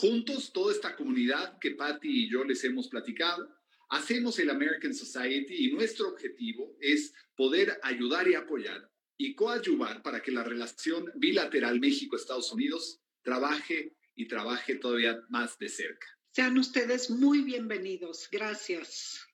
Juntos, toda esta comunidad que Patty y yo les hemos platicado, hacemos el American Society y nuestro objetivo es poder ayudar y apoyar y coadyuvar para que la relación bilateral México-Estados Unidos trabaje y trabaje todavía más de cerca. Sean ustedes muy bienvenidos. Gracias.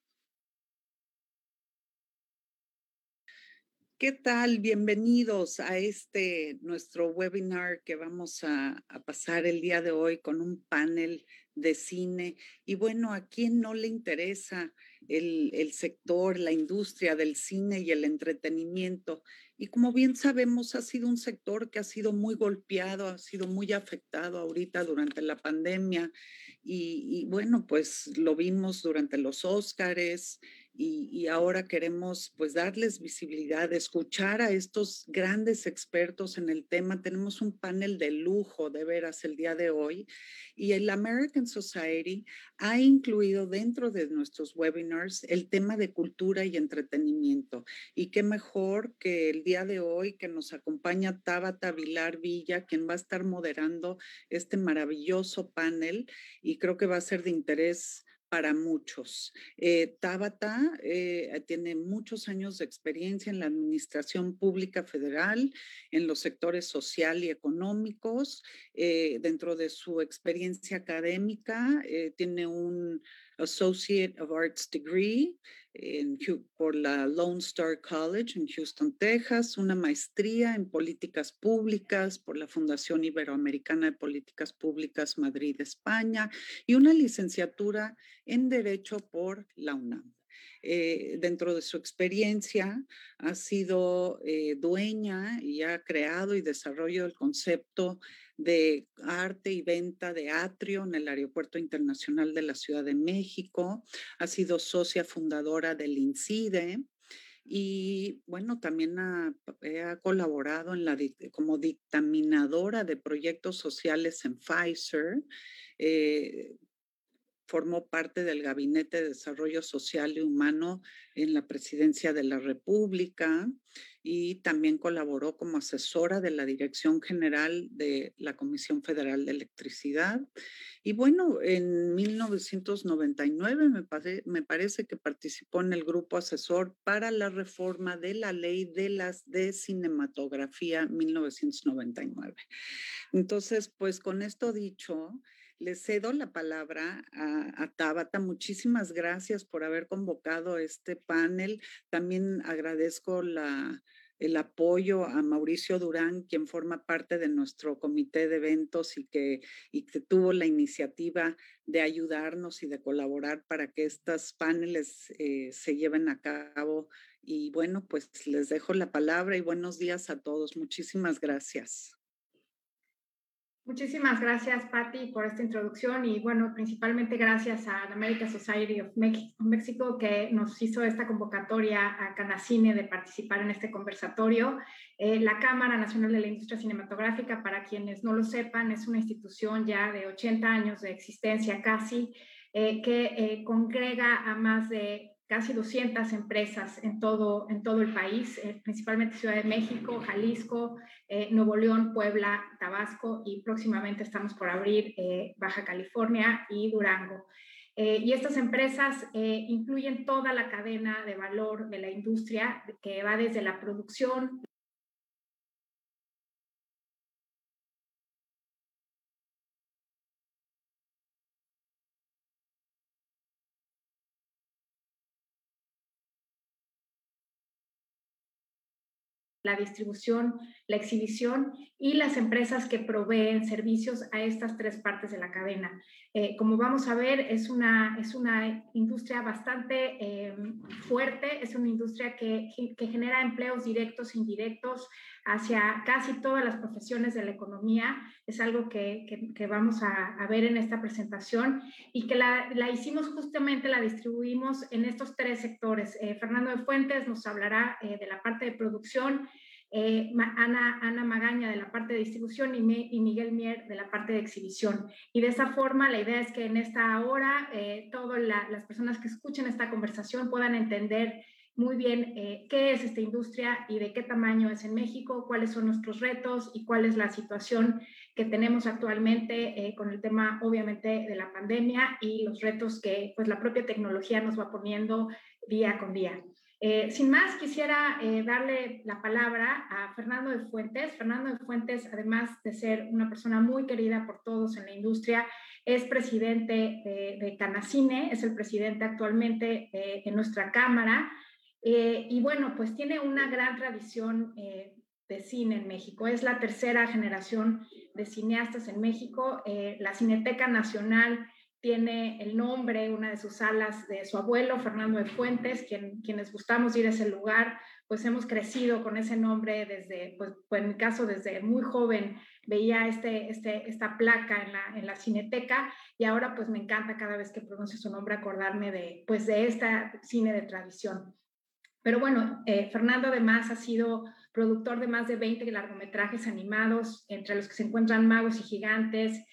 ¿Qué tal? Bienvenidos a este nuestro webinar que vamos a, a, pasar el día de hoy con un panel de cine. Y bueno, ¿a quién no le interesa el, el sector, la industria del cine y el entretenimiento? Y como bien sabemos, ha sido un sector que ha sido muy golpeado, ha sido muy afectado ahorita durante la pandemia. Y, y bueno, pues lo vimos durante los Óscares y, ahora queremos pues darles visibilidad, escuchar a estos grandes expertos en el tema. Tenemos un panel de lujo de veras el día de hoy y el American Society ha incluido dentro de nuestros webinars el tema de cultura y entretenimiento. Y qué mejor que el día de hoy que nos acompaña Tabata Vilar Villa, quien va a estar moderando este maravilloso panel y creo que va a ser de interés para muchos. Eh, Tabata eh, tiene muchos años de experiencia en la administración pública federal, en los sectores social y económicos. Eh, dentro de su experiencia académica, eh, tiene un Associate of Arts Degree en, por la Lone Star College en Houston, Texas, una maestría en políticas públicas por la Fundación Iberoamericana de Políticas Públicas Madrid, España, y una licenciatura en Derecho por la UNAM. Eh, dentro de su experiencia ha sido eh, dueña y ha creado y desarrollado el concepto de arte y venta de atrio en el Aeropuerto Internacional de la Ciudad de México, ha sido socia fundadora del INCIDE, y bueno, también ha, ha, colaborado en la, como dictaminadora de proyectos sociales en Pfizer. Eh, formó parte del Gabinete de Desarrollo Social y Humano en la Presidencia de la República y también colaboró como asesora de la Dirección General de la Comisión Federal de Electricidad. Y bueno, en 1999 me, me parece que participó en el grupo asesor para la reforma de la ley de las de cinematografía 1999. Entonces, pues con esto dicho, le cedo la palabra a, Tabata. Muchísimas gracias por haber convocado este panel. También agradezco el apoyo a Mauricio Durán, quien forma parte de nuestro comité de eventos y que, y que tuvo la iniciativa de ayudarnos y de colaborar para que estos paneles eh, se lleven a cabo. Y bueno, pues les dejo la palabra y buenos días a todos. Muchísimas gracias. Muchísimas gracias, Patti, por esta introducción y bueno, principalmente gracias a la American Society of Mexico que nos hizo esta convocatoria a Canacine de participar en este conversatorio. Eh, la Cámara Nacional de la Industria Cinematográfica, para quienes no lo sepan, es una institución ya de 80 años de existencia casi, eh, que eh, congrega a más de casi 200 empresas en todo, en todo el país, eh, principalmente Ciudad de México, Jalisco, eh, Nuevo León, Puebla, Tabasco y próximamente estamos por abrir eh, Baja California y Durango. y estas empresas incluyen toda la cadena de valor de la industria que va desde la producción, la distribución, la exhibición y las empresas que proveen servicios a estas tres partes de la cadena. Eh, como vamos a ver, es una, es una industria bastante eh, fuerte, es una industria que, que, genera empleos directos e indirectos hacia casi todas las profesiones de la economía. Es algo que, que vamos a, ver en esta presentación y que la, la, hicimos justamente, la distribuimos en estos tres sectores. Eh, Fernando de Fuentes nos hablará de la parte de producción, eh, Ana, Ana, Magaña de la parte de distribución y, Miguel Mier de la parte de exhibición. Y de esa forma, la idea es que en esta hora eh, todas las personas que escuchen esta conversación puedan entender muy bien eh, qué es esta industria y de qué tamaño es en México, cuáles son nuestros retos y cuál es la situación que tenemos actualmente con el tema, obviamente, de la pandemia y los retos que pues, la propia tecnología nos va poniendo día con día. Eh, sin más, quisiera eh, darle la palabra a Fernando de Fuentes. Fernando de Fuentes, además de ser una persona muy querida por todos en la industria, es presidente de, Canacine, es el presidente actualmente eh, en nuestra Cámara. y bueno, pues tiene una gran tradición de cine en México. Es la tercera generación de cineastas en México. la Cineteca Nacional tiene el nombre, una de sus salas de su abuelo, Fernando de Fuentes, quien, quienes gustamos ir a ese lugar, pues hemos crecido con ese nombre desde, pues, pues en mi caso, desde muy joven, veía este, este, esta placa en la, en la cineteca y ahora pues me encanta cada vez que pronuncio su nombre acordarme de, pues, de esta cine de tradición. Pero bueno, eh, Fernando además ha sido productor de más de 20 largometrajes animados, entre los que se encuentran Magos y Gigantes,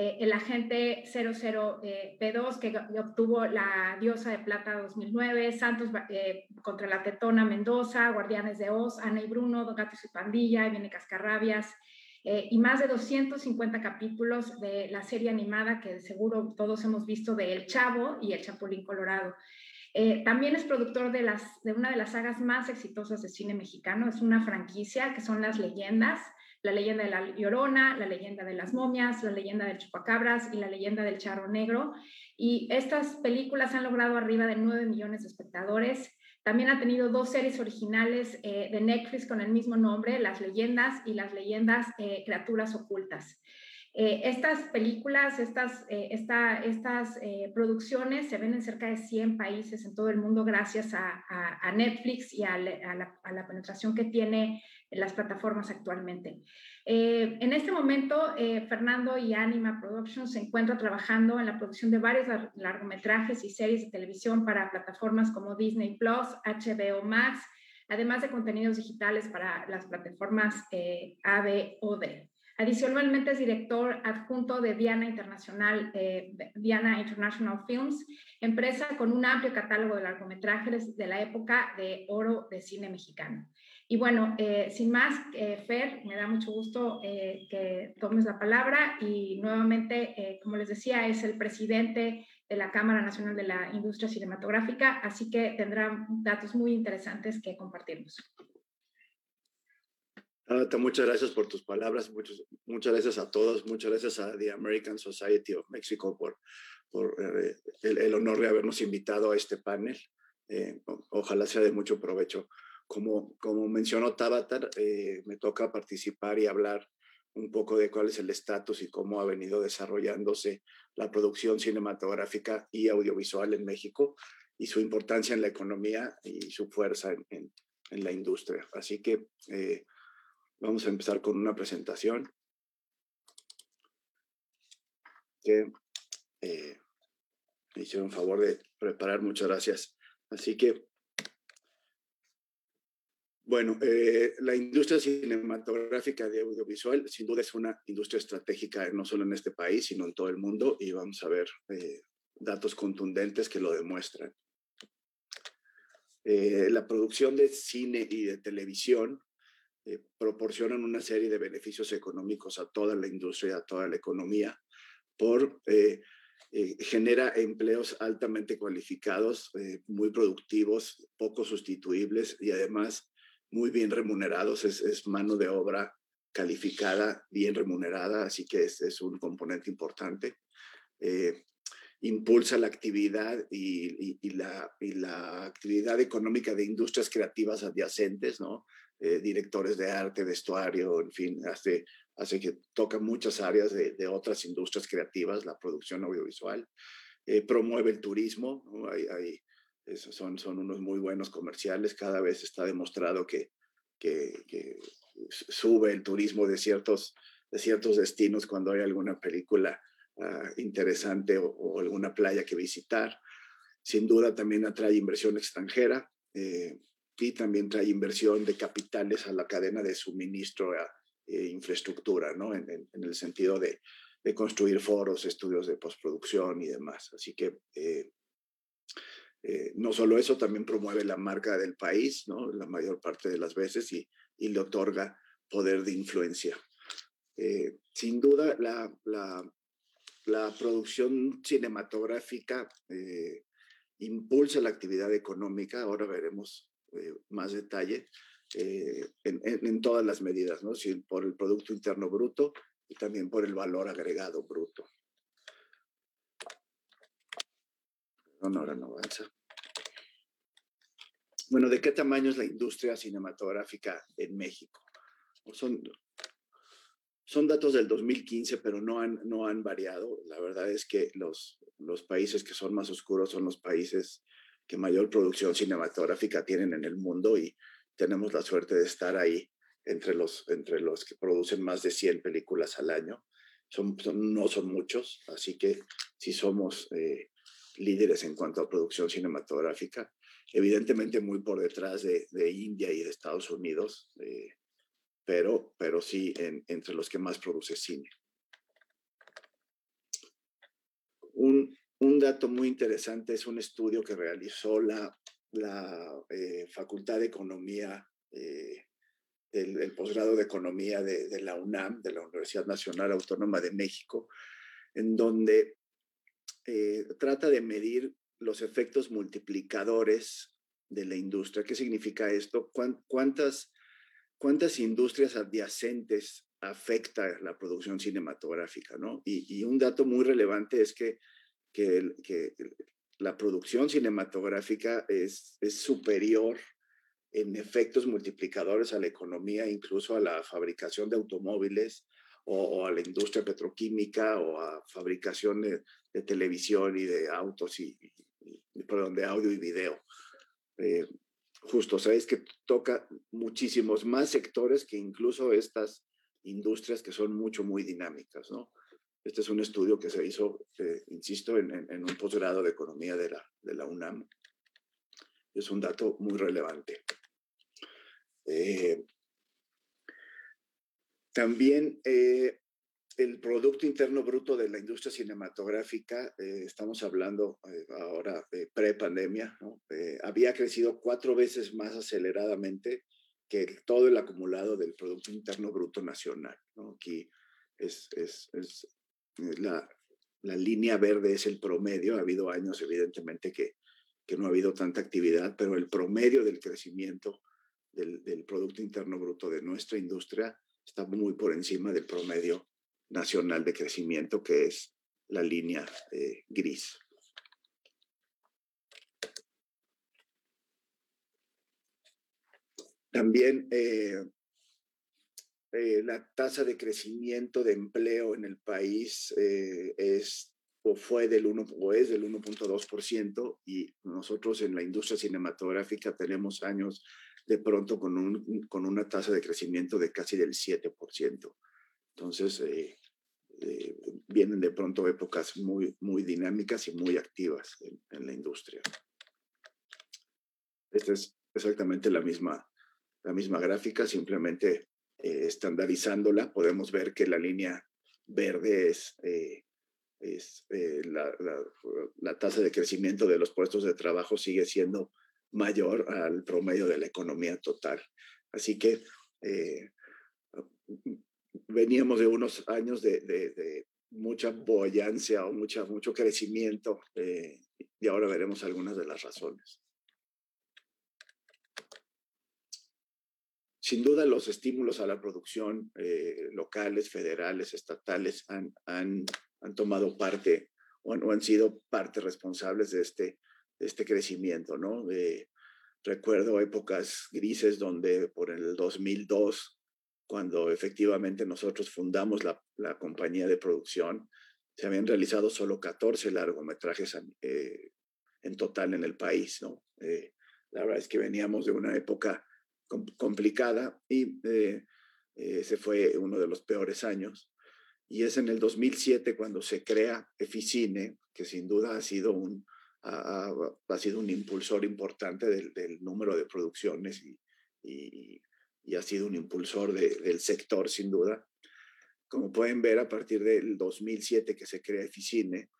eh, el agente 00 eh, P2 que obtuvo la diosa de plata 2009, Santos eh, contra la Tetona Mendoza, Guardianes de Oz, Ana y Bruno, Don Gato y pandilla, Viene Cascarrabias, y más de 250 capítulos de la serie animada que seguro todos hemos visto de El Chavo y El Chapulín Colorado. también es productor de, las, de una de las sagas más exitosas de cine mexicano, es una franquicia que son Las Leyendas, la leyenda de la Llorona, la leyenda de las momias, la leyenda del chupacabras y la leyenda del charro negro. Y estas películas han logrado arriba de 9 millones de espectadores. También ha tenido dos series originales eh, de Netflix con el mismo nombre, Las leyendas y Las leyendas eh, criaturas ocultas. Eh, estas películas, estas, estas producciones se ven en cerca de 100 países en todo el mundo gracias a, Netflix y a, la, penetración que tiene en las plataformas actualmente. Eh, en este momento, eh, Fernando y Anima Productions se encuentran trabajando en la producción de varios largometrajes y series de televisión para plataformas como Disney Plus, HBO Max, además de contenidos digitales para las plataformas eh, D. Adicionalmente es director adjunto de Diana Internacional, eh, Diana International Films, empresa con un amplio catálogo de largometrajes de la época de oro de cine mexicano. Y bueno, eh, sin más, eh, Fer, me da mucho gusto eh, que tomes la palabra y nuevamente, como les decía, es el presidente de la Cámara Nacional de la Industria Cinematográfica, así que tendrá datos muy interesantes que compartirnos. muchas gracias por tus palabras, muchas, muchas gracias a todos, muchas gracias a The American Society of Mexico por, por eh, el, honor de habernos invitado a este panel. Eh, ojalá sea de mucho provecho. Como, como mencionó Tabata, eh, me toca participar y hablar un poco de cuál es el estatus y cómo ha venido desarrollándose la producción cinematográfica y audiovisual en México y su importancia en la economía y su fuerza en, en, la industria. Así que Vamos a empezar con una presentación que eh, me hicieron favor de preparar. Muchas gracias. Así que, bueno, eh, la industria cinematográfica de audiovisual sin duda es una industria estratégica no solo en este país, sino en todo el mundo y vamos a ver eh, datos contundentes que lo demuestran. la producción de cine y de televisión eh, proporcionan una serie de beneficios económicos a toda la industria, a toda la economía, por eh, eh, genera empleos altamente cualificados, muy productivos, poco sustituibles y además muy bien remunerados. Es, mano de obra calificada, bien remunerada, así que es, es un componente importante. impulsa la actividad y, y, la, y la actividad económica de industrias creativas adyacentes, ¿no? Eh, directores de arte, vestuario, en fin, hace, hace que toca muchas áreas de, de otras industrias creativas, la producción audiovisual, eh, promueve el turismo, hay, esos son, son unos muy buenos comerciales, cada vez está demostrado que, que, que sube el turismo de ciertos, de ciertos destinos cuando hay alguna película uh, interesante o, o, alguna playa que visitar. Sin duda también atrae inversión extranjera. Eh, y también trae inversión de capitales a la cadena de suministro e infraestructura, ¿no? En, el sentido de, de, construir foros, estudios de postproducción y demás. Así que eh, eh, no solo eso, también promueve la marca del país. La mayor parte de las veces y, le otorga poder de influencia. sin duda, la, producción cinematográfica impulsa la actividad económica. Ahora veremos eh, más detalle eh, en, todas las medidas, ¿no? Sí, por el Producto Interno Bruto y también por el valor agregado bruto. No, ahora no avanza. Bueno, ¿de qué tamaño es la industria cinematográfica en México? Son, son datos del 2015, pero no han, no han variado. La verdad es que los, los países que son más oscuros son los países que mayor producción cinematográfica tienen en el mundo y tenemos la suerte de estar ahí entre los, entre los que producen más de 100 películas al año. Son, no son muchos, así que sí somos eh, líderes en cuanto a producción cinematográfica, evidentemente muy por detrás de, de India y de Estados Unidos, eh, pero, pero sí en, entre los que más produce cine. Un, un dato muy interesante es un estudio que realizó la, la eh, Facultad de Economía, eh, el, posgrado de Economía de, la UNAM, de la Universidad Nacional Autónoma de México, en donde eh, trata de medir los efectos multiplicadores de la industria. ¿Qué significa esto? ¿Cuántas, industrias adyacentes afecta la producción cinematográfica? ¿no? Y, un dato muy relevante es que la producción cinematográfica es superior en efectos multiplicadores a la economía, incluso a la fabricación de automóviles o, a la industria petroquímica o a fabricación de, televisión y de autos y, perdón, de audio y video. Eh, justo, sabes que toca muchísimos más sectores que incluso estas industrias que son mucho, muy dinámicas, ¿no? Este es un estudio que se hizo, eh, insisto, en, un posgrado de economía de la, de la UNAM. Es un dato muy relevante. Eh, también eh, el Producto Interno Bruto de la industria cinematográfica, estamos hablando ahora de pre-pandemia, había crecido cuatro veces más aceleradamente que todo el acumulado del Producto Interno Bruto Nacional. Aquí es, es, es, la, la, línea verde es el promedio. Ha habido años, evidentemente, que, que no ha habido tanta actividad, pero el promedio del crecimiento del, del Producto Interno Bruto de nuestra industria está muy por encima del promedio nacional de crecimiento, que es la línea eh, gris. También eh, eh, la tasa de crecimiento de empleo en el país es o fue del 1 o es del 1.2% y nosotros en la industria cinematográfica tenemos años de pronto con, un, con una tasa de crecimiento de casi del 7%. Entonces, eh, eh, vienen de pronto épocas muy, muy dinámicas y muy activas en, la industria. Esta es exactamente la misma, la misma gráfica, simplemente eh, estandarizándola, podemos ver que la línea verde es, es la, la, la, tasa de crecimiento de los puestos de trabajo sigue siendo mayor al promedio de la economía total. Así que eh, veníamos de unos años de, mucha boyancia o mucho crecimiento eh, y ahora veremos algunas de las razones. Sin duda, los estímulos a la producción eh, locales, federales, estatales han, han, han tomado parte o han, o han, sido parte responsables de este este crecimiento, ¿no? recuerdo épocas grises donde por el 2002, cuando efectivamente nosotros fundamos la, la compañía de producción, se habían realizado solo 14 largometrajes eh, en total en el país, ¿no? Eh, la verdad es que veníamos de una época complicada y eh, ese fue uno de los peores años. Y es en el 2007 cuando se crea Eficine, que sin duda ha sido un, ha, ha, sido un impulsor importante del, del número de producciones y, y, y, ha sido un impulsor de, del sector, sin duda. Como pueden ver, a partir del 2007 que se crea Eficine,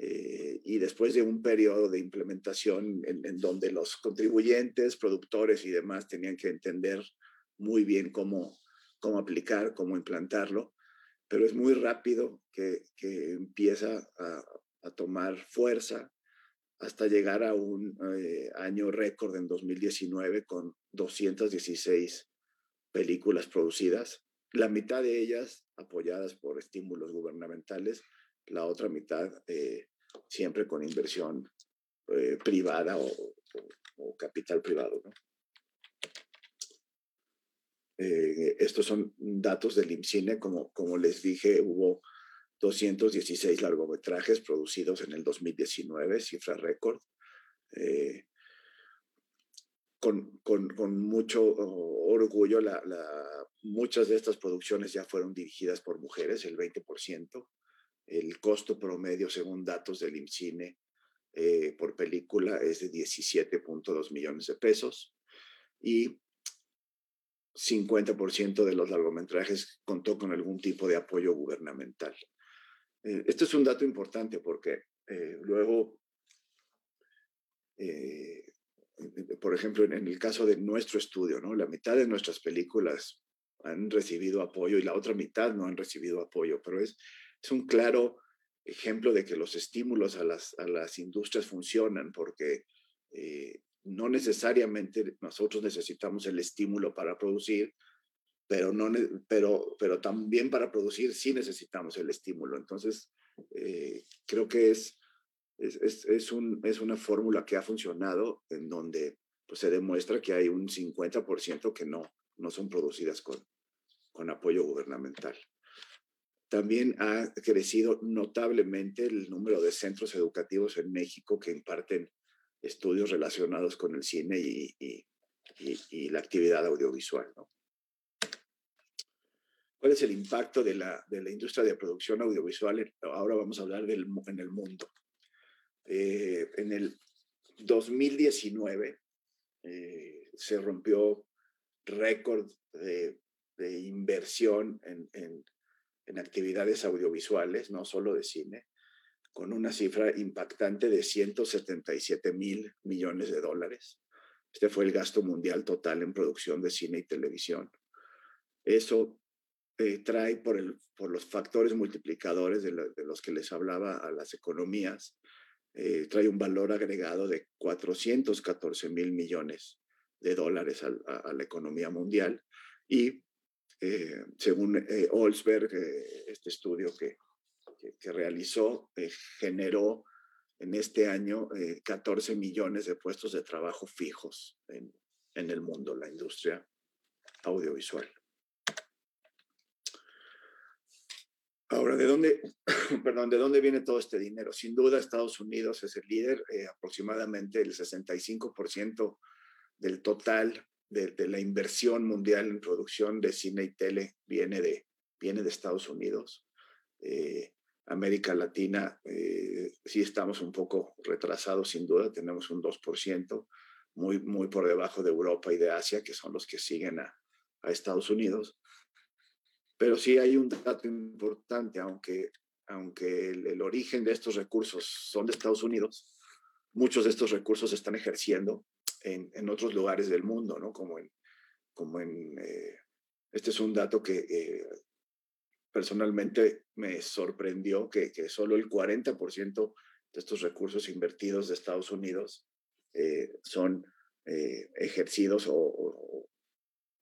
eh, y después de un periodo de implementación en, en, donde los contribuyentes, productores y demás tenían que entender muy bien cómo, cómo aplicar, cómo implantarlo, pero es muy rápido que, que empieza a, a tomar fuerza hasta llegar a un eh, año récord en 2019 con 216 películas producidas, la mitad de ellas apoyadas por estímulos gubernamentales, la otra mitad eh, siempre con inversión eh, privada o, capital privado. estos son datos del IMCINE, como les dije, hubo 216 largometrajes producidos en el 2019, cifra récord. Eh, con, con, mucho orgullo, la, muchas de estas producciones ya fueron dirigidas por mujeres, el 20%. El costo promedio, según datos del IMCINE, eh, por película es de 17.2 millones de pesos. Y 50% de los largometrajes contó con algún tipo de apoyo gubernamental. Eh, esto es un dato importante porque eh, luego, eh, por ejemplo, en, en, el caso de nuestro estudio, ¿no? la mitad de nuestras películas han recibido apoyo y la otra mitad no han recibido apoyo, pero es, es un claro ejemplo de que los estímulos a las, a las industrias funcionan porque eh, no necesariamente nosotros necesitamos el estímulo para producir, pero, no, pero, pero también para producir sí necesitamos el estímulo. Entonces, eh, creo que es, es, es, es, un, es una fórmula que ha funcionado en donde pues, se demuestra que hay un 50% que no, no son producidas con, con apoyo gubernamental. También ha crecido notablemente el número de centros educativos en México que imparten estudios relacionados con el cine y, y, y, y la actividad audiovisual. ¿no? ¿Cuál es el impacto de la, de la industria de producción audiovisual? Ahora vamos a hablar del, en el mundo. Eh, en el 2019 eh, se rompió récord de, de, inversión en, en, en, actividades audiovisuales, no solo de cine, con una cifra impactante de 177 mil millones de dólares. Este fue el gasto mundial total en producción de cine y televisión. Eso eh, trae por, el, por los factores multiplicadores de, de, los que les hablaba a las economías, eh, trae un valor agregado de 414 mil millones de dólares a, la economía mundial. Y eh, según eh, Olsberg, eh, este estudio que, que, realizó generó en este año 14 millones de puestos de trabajo fijos en, en el mundo, la industria audiovisual. Ahora, ¿de dónde, perdón, ¿de dónde viene todo este dinero? Sin duda, Estados Unidos es el líder, aproximadamente el 65% del total de, la inversión mundial en producción de cine y tele viene de, viene de Estados Unidos. Eh, América Latina eh, sí estamos un poco retrasados, sin duda, tenemos un 2%, muy, muy por debajo de Europa y de Asia, que son los que siguen a, Estados Unidos. Pero sí hay un dato importante, aunque, aunque el, origen de estos recursos son de Estados Unidos, muchos de estos recursos se están ejerciendo en, otros lugares del mundo, ¿no? Como en, como en eh, este es un dato que eh, personalmente me sorprendió que, que solo el 40% de estos recursos invertidos de Estados Unidos eh, son ejercidos o,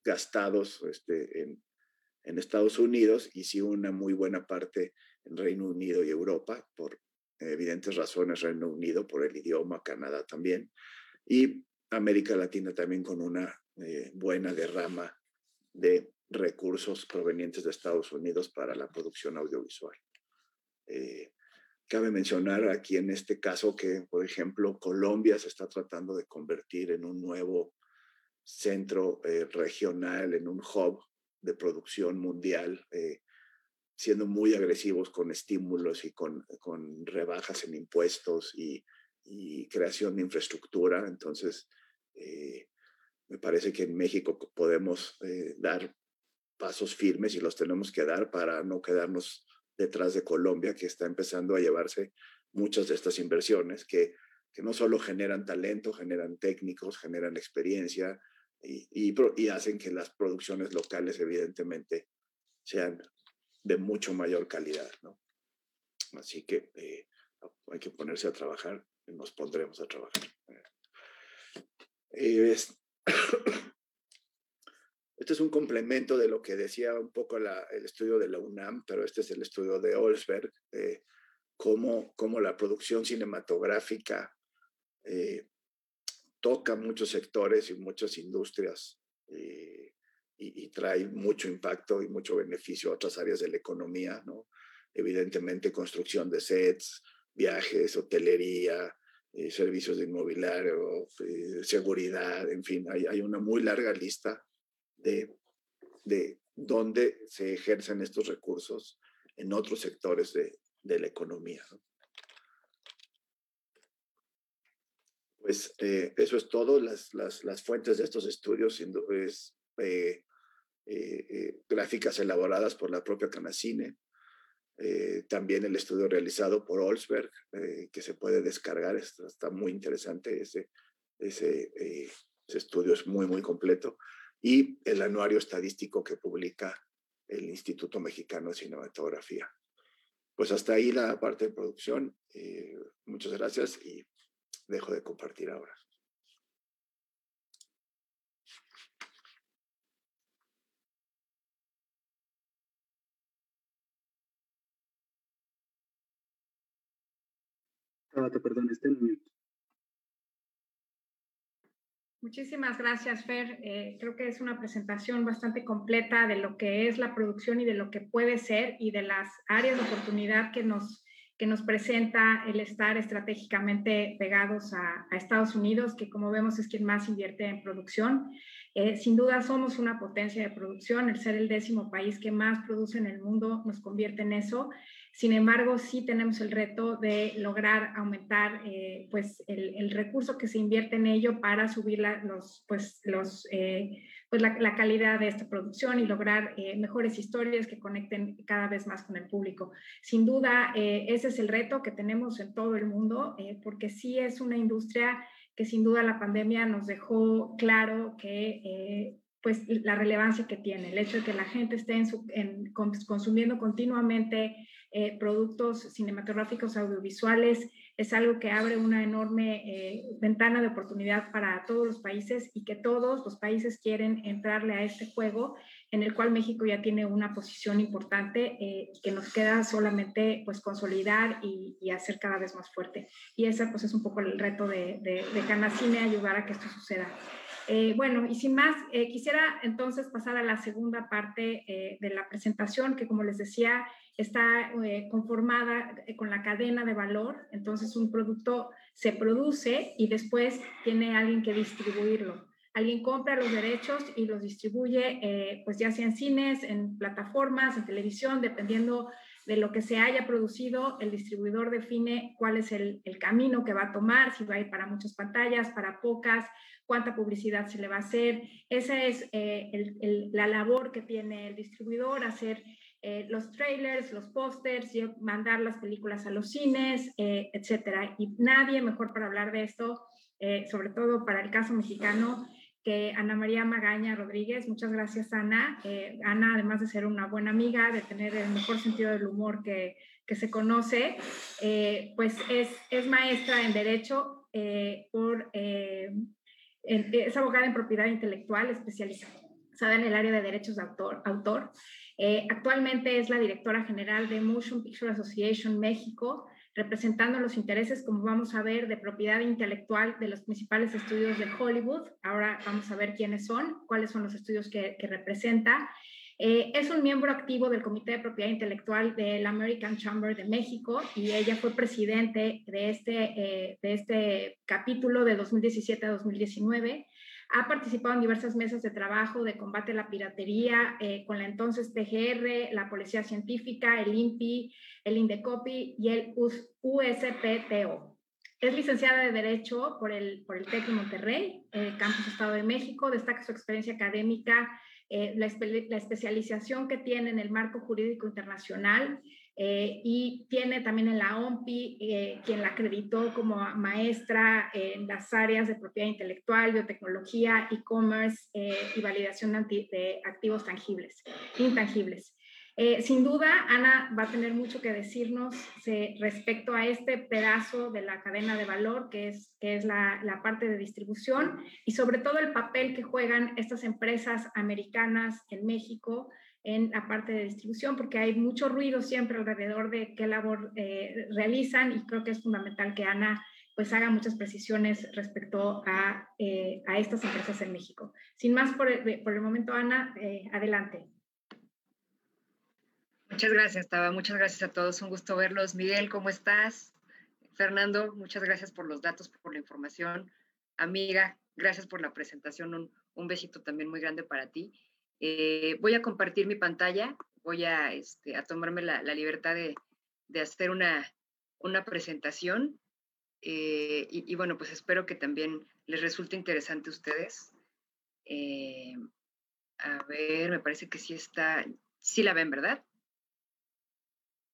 gastados este, en, en, Estados Unidos y sí una muy buena parte en Reino Unido y Europa, por evidentes razones Reino Unido, por el idioma, Canadá también, y América Latina también con una eh, buena derrama de recursos provenientes de Estados Unidos para la producción audiovisual. Eh, cabe mencionar aquí en este caso que, por ejemplo, Colombia se está tratando de convertir en un nuevo centro eh, regional, en un hub de producción mundial, siendo muy agresivos con estímulos y con, con rebajas en impuestos y y creación de infraestructura. Entonces, eh, me parece que en México podemos eh, dar pasos firmes y los tenemos que dar para no quedarnos detrás de Colombia, que está empezando a llevarse muchas de estas inversiones que, que no solo generan talento, generan técnicos, generan experiencia y, y, hacen que las producciones locales evidentemente sean de mucho mayor calidad. ¿no? Así que eh, hay que ponerse a trabajar nos pondremos a trabajar. este es un complemento de lo que decía un poco el estudio de la UNAM, pero este es el estudio de Olsberg, eh, cómo, cómo, la producción cinematográfica eh, toca muchos sectores y muchas industrias eh, y, y, trae mucho impacto y mucho beneficio a otras áreas de la economía, ¿no? Evidentemente, construcción de sets, viajes, hotelería, eh, servicios de inmobiliario, eh, seguridad, en fin, hay, hay, una muy larga lista de, de dónde se ejercen estos recursos en otros sectores de, de la economía. Pues eh, eso es todo. Las, las, las, fuentes de estos estudios es gráficas elaboradas por la propia Canacine, eh, también el estudio realizado por Olsberg, eh, que se puede descargar, está, muy interesante, ese, ese, eh, ese, estudio es muy, muy completo, y el anuario estadístico que publica el Instituto Mexicano de Cinematografía. Pues hasta ahí la parte de producción. muchas gracias y dejo de compartir ahora. perdón, Muchísimas gracias, Fer. Eh, creo que es una presentación bastante completa de lo que es la producción y de lo que puede ser y de las áreas de oportunidad que nos, que nos presenta el estar estratégicamente pegados a, Estados Unidos, que como vemos es quien más invierte en producción. Eh, sin duda somos una potencia de producción, el ser el décimo país que más produce en el mundo nos convierte en eso sin embargo, sí tenemos el reto de lograr aumentar eh, pues el, recurso que se invierte en ello para subir la, los, pues, los, eh, pues la, calidad de esta producción y lograr eh, mejores historias que conecten cada vez más con el público. Sin duda, ese es el reto que tenemos en todo el mundo, porque sí es una industria que sin duda la pandemia nos dejó claro que pues la relevancia que tiene, el hecho de que la gente esté en su, consumiendo continuamente eh, productos cinematográficos audiovisuales es algo que abre una enorme eh, ventana de oportunidad para todos los países y que todos los países quieren entrarle a este juego en el cual México ya tiene una posición importante eh, que nos queda solamente pues consolidar y, hacer cada vez más fuerte. Y ese pues es un poco el reto de, de, Canacine, ayudar a que esto suceda. Eh, bueno, y sin más, quisiera entonces pasar a la segunda parte de la presentación, que como les decía, está conformada con la cadena de valor. Entonces, un producto se produce y después tiene alguien que distribuirlo. Alguien compra los derechos y los distribuye, pues ya sea en cines, en plataformas, en televisión, dependiendo de lo que se haya producido, el distribuidor define cuál es el, el, camino que va a tomar, si va a ir para muchas pantallas, para pocas, cuánta publicidad se le va a hacer. Esa es eh, la labor que tiene el distribuidor, hacer eh, los trailers, los pósters, mandar las películas a los cines, eh, etcétera. Y nadie mejor para hablar de esto, sobre todo para el caso mexicano, que Ana María Magaña Rodríguez. Muchas gracias, Ana. Ana, además de ser una buena amiga, de tener el mejor sentido del humor que, que se conoce, pues es, es, maestra en Derecho por es abogada en propiedad intelectual especializada en el área de derechos de autor. autor. Eh, actualmente es la directora general de Motion Picture Association México, representando los intereses, como vamos a ver, de propiedad intelectual de los principales estudios de Hollywood. Ahora vamos a ver quiénes son, cuáles son los estudios que, representa. Eh, es un miembro activo del Comité de Propiedad Intelectual del American Chamber de México y ella fue presidente de este, eh, de este capítulo de 2017 a 2019. Ha participado en diversas mesas de trabajo de combate a la piratería eh, con la entonces PGR, la Policía Científica, el INPI, el INDECOPI y el USPTO. Es licenciada de Derecho por el, por el TEC de Monterrey, Campus Estado de México. Destaca su experiencia académica eh, la, especialización que tiene en el marco jurídico internacional eh, y tiene también en la OMPI, eh, quien la acreditó como maestra en las áreas de propiedad intelectual, biotecnología, e-commerce y validación de activos tangibles, intangibles. Eh, sin duda, Ana va a tener mucho que decirnos respecto a este pedazo de la cadena de valor que es, que es la, parte de distribución y sobre todo el papel que juegan estas empresas americanas en México en la parte de distribución, porque hay mucho ruido siempre alrededor de qué labor eh, realizan y creo que es fundamental que Ana pues haga muchas precisiones respecto a, eh, a estas empresas en México. Sin más por el, por el momento, Ana, adelante. Muchas gracias, Taba. Muchas gracias a todos. Un gusto verlos. Miguel, ¿cómo estás? Fernando, muchas gracias por los datos, por la información. Amiga, gracias por la presentación. Un, besito también muy grande para ti. Eh, voy a compartir mi pantalla. Voy a, este, a tomarme la, libertad de, hacer una, una presentación. Eh, y, bueno, pues espero que también les resulte interesante a ustedes. Eh, a ver, me parece que sí está, sí la ven, ¿verdad?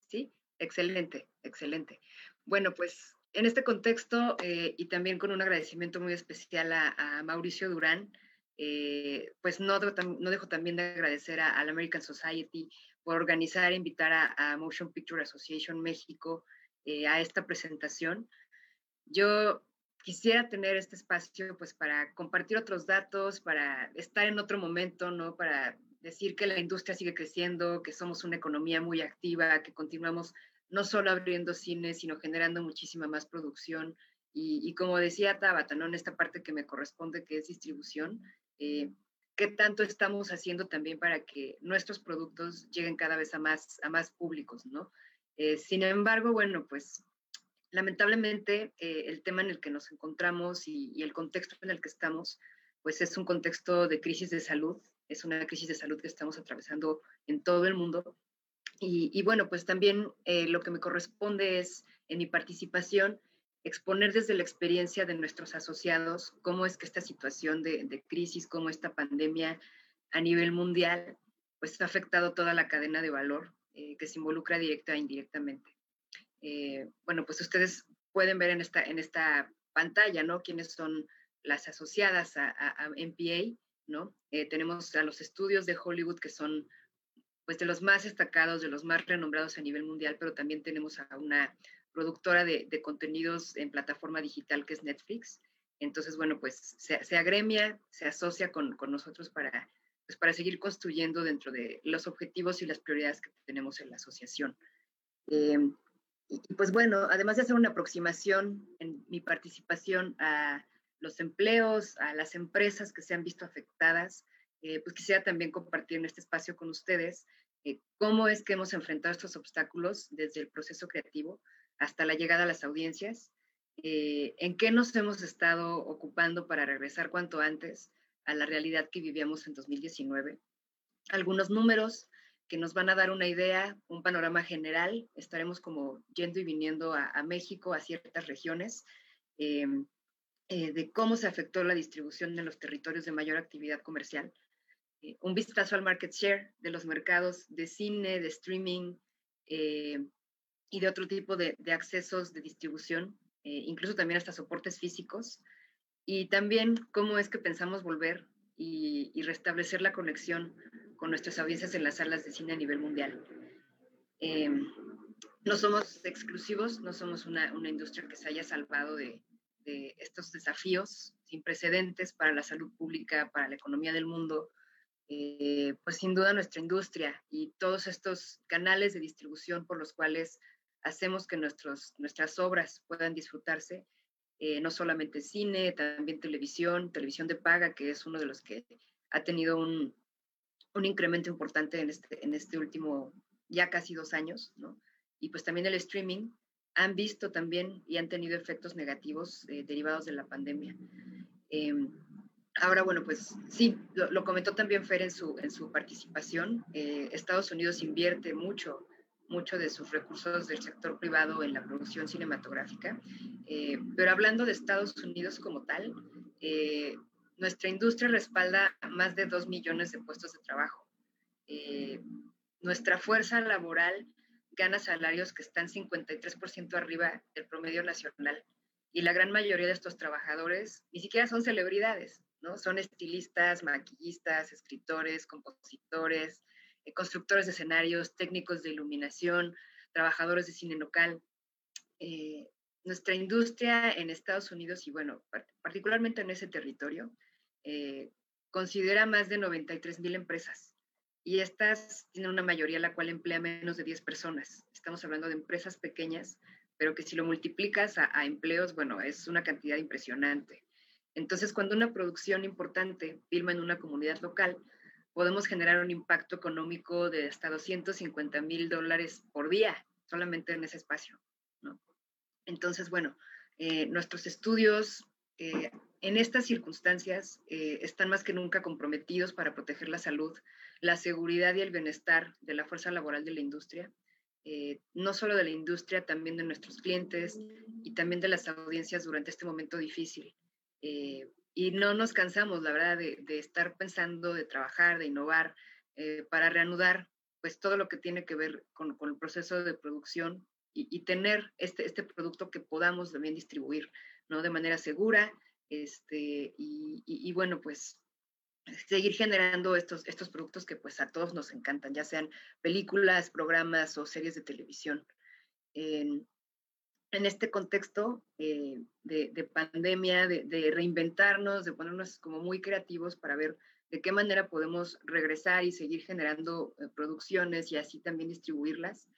¿sí? Excelente, excelente. Bueno, pues en este contexto y también con un agradecimiento muy especial a, Mauricio Durán, eh, pues no, no, dejo también de agradecer a, la American Society por organizar e invitar a, Motion Picture Association México eh, a esta presentación. Yo quisiera tener este espacio pues para compartir otros datos, para estar en otro momento, ¿no? Para decir que la industria sigue creciendo, que somos una economía muy activa, que continuamos no solo abriendo cines, sino generando muchísima más producción. Y, como decía Tabata, ¿no? en esta parte que me corresponde, que es distribución, eh, ¿qué tanto estamos haciendo también para que nuestros productos lleguen cada vez a más, a más públicos? ¿no? Eh, sin embargo, bueno, pues lamentablemente eh, el tema en el que nos encontramos y, el contexto en el que estamos, pues es un contexto de crisis de salud es una crisis de salud que estamos atravesando en todo el mundo. Y, bueno, pues también eh, lo que me corresponde es, en mi participación, exponer desde la experiencia de nuestros asociados cómo es que esta situación de, crisis, cómo esta pandemia a nivel mundial, pues ha afectado toda la cadena de valor eh, que se involucra directa e indirectamente. Eh, bueno, pues ustedes pueden ver en esta, en esta pantalla, ¿no? Quiénes son las asociadas a, a, MPA ¿no? Eh, tenemos a los estudios de Hollywood que son pues de los más destacados, de los más renombrados a nivel mundial, pero también tenemos a una productora de, contenidos en plataforma digital que es Netflix. Entonces, bueno, pues se, agremia, se asocia con, nosotros para, pues, para seguir construyendo dentro de los objetivos y las prioridades que tenemos en la asociación. Eh, y pues bueno, además de hacer una aproximación en mi participación a los empleos, a las empresas que se han visto afectadas, eh, pues quisiera también compartir en este espacio con ustedes eh, cómo es que hemos enfrentado estos obstáculos desde el proceso creativo hasta la llegada a las audiencias, eh, en qué nos hemos estado ocupando para regresar cuanto antes a la realidad que vivíamos en 2019. Algunos números que nos van a dar una idea, un panorama general. Estaremos como yendo y viniendo a, México, a ciertas regiones, em, de cómo se afectó la distribución en los territorios de mayor actividad comercial eh, un vistazo al market share de los mercados de cine, de streaming eh, y de otro tipo de, accesos de distribución, eh, incluso también hasta soportes físicos, y también cómo es que pensamos volver y, restablecer la conexión con nuestras audiencias en las salas de cine a nivel mundial. no somos exclusivos, no somos una, industria que se haya salvado de, de estos desafíos sin precedentes para la salud pública, para la economía del mundo, eh, pues sin duda nuestra industria y todos estos canales de distribución por los cuales hacemos que nuestros, nuestras obras puedan disfrutarse, eh, no solamente cine, también televisión, televisión de paga, que es uno de los que ha tenido un, un incremento importante en este, en este último, ya casi dos años, ¿no? Y pues también el streaming han visto también y han tenido efectos negativos eh, derivados de la pandemia. Em, Ahora, bueno, pues sí, lo, comentó también Fer en su, en su participación. Eh, Estados Unidos invierte mucho, mucho de sus recursos del sector privado en la producción cinematográfica. Eh, pero hablando de Estados Unidos como tal, eh, nuestra industria respalda más de dos millones de puestos de trabajo. nuestra fuerza laboral gana salarios que están 53% arriba del promedio nacional y la gran mayoría de estos trabajadores ni siquiera son celebridades, son estilistas, maquillistas, escritores, compositores, eh, constructores de escenarios, técnicos de iluminación, trabajadores de cine local. Eh, nuestra industria en Estados Unidos y bueno, particularmente en ese territorio, eh, considera más de 93 mil empresas y estas tienen una mayoría la cual emplea menos de 10 personas. Estamos hablando de empresas pequeñas, pero que si lo multiplicas a, a empleos, bueno, es una cantidad impresionante. Entonces, cuando una producción importante filma en una comunidad local, podemos generar un impacto económico de hasta 250 mil dólares por día, solamente en ese espacio. Entonces, bueno, eh, nuestros estudios eh, en estas circunstancias eh, están más que nunca comprometidos para proteger la salud, la seguridad y el bienestar de la fuerza laboral de la industria, no solo de la industria, también de nuestros clientes y también de las audiencias durante este momento difícil. Y no nos cansamos, la verdad, de, estar pensando, de trabajar, de innovar, eh, para reanudar pues todo lo que tiene que ver con, el proceso de producción y, tener este, este producto que podamos también distribuir, ¿no? De manera segura, este, y, bueno, pues seguir generando estos, estos productos que pues a todos nos encantan, ya sean películas, programas o series de televisión en este contexto eh, de, pandemia, de, reinventarnos, de ponernos como muy creativos para ver de qué manera podemos regresar y seguir generando eh, producciones y así también distribuirlas,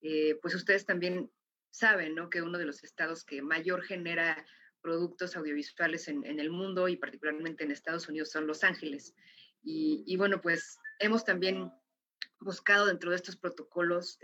eh, pues ustedes también saben ¿no? que uno de los estados que mayor genera productos audiovisuales en, el mundo y particularmente en Estados Unidos son Los Ángeles. Y, y bueno, pues hemos también buscado dentro de estos protocolos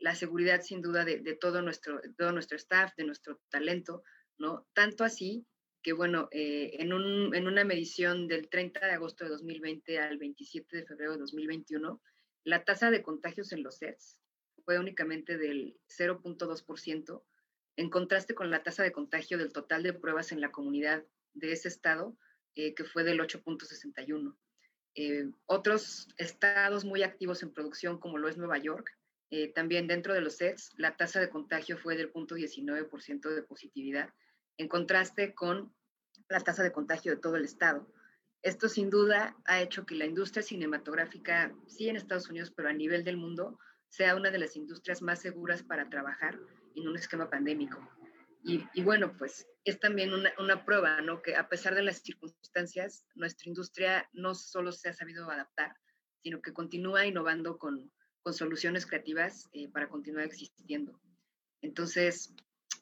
la seguridad sin duda de, todo, nuestro, todo nuestro staff, de nuestro talento, ¿no? Tanto así que, bueno, eh, en, un, en una medición del 30 de agosto de 2020 al 27 de febrero de 2021, la tasa de contagios en los sets fue únicamente del 0.2%, en contraste con la tasa de contagio del total de pruebas en la comunidad de ese estado, eh, que fue del 8.61. Eh, otros estados muy activos en producción, como lo es Nueva York, eh, también dentro de los sets, la tasa de contagio fue del 0.19% de positividad, en contraste con la tasa de contagio de todo el estado. esto sin duda ha hecho que la industria cinematográfica, sí en Estados Unidos, pero a nivel del mundo, sea una de las industrias más seguras para trabajar en un esquema pandémico. Y, bueno, pues es también una, una, prueba, ¿no? Que a pesar de las circunstancias, nuestra industria no solo se ha sabido adaptar, sino que continúa innovando con, con soluciones creativas eh, para continuar existiendo. Entonces,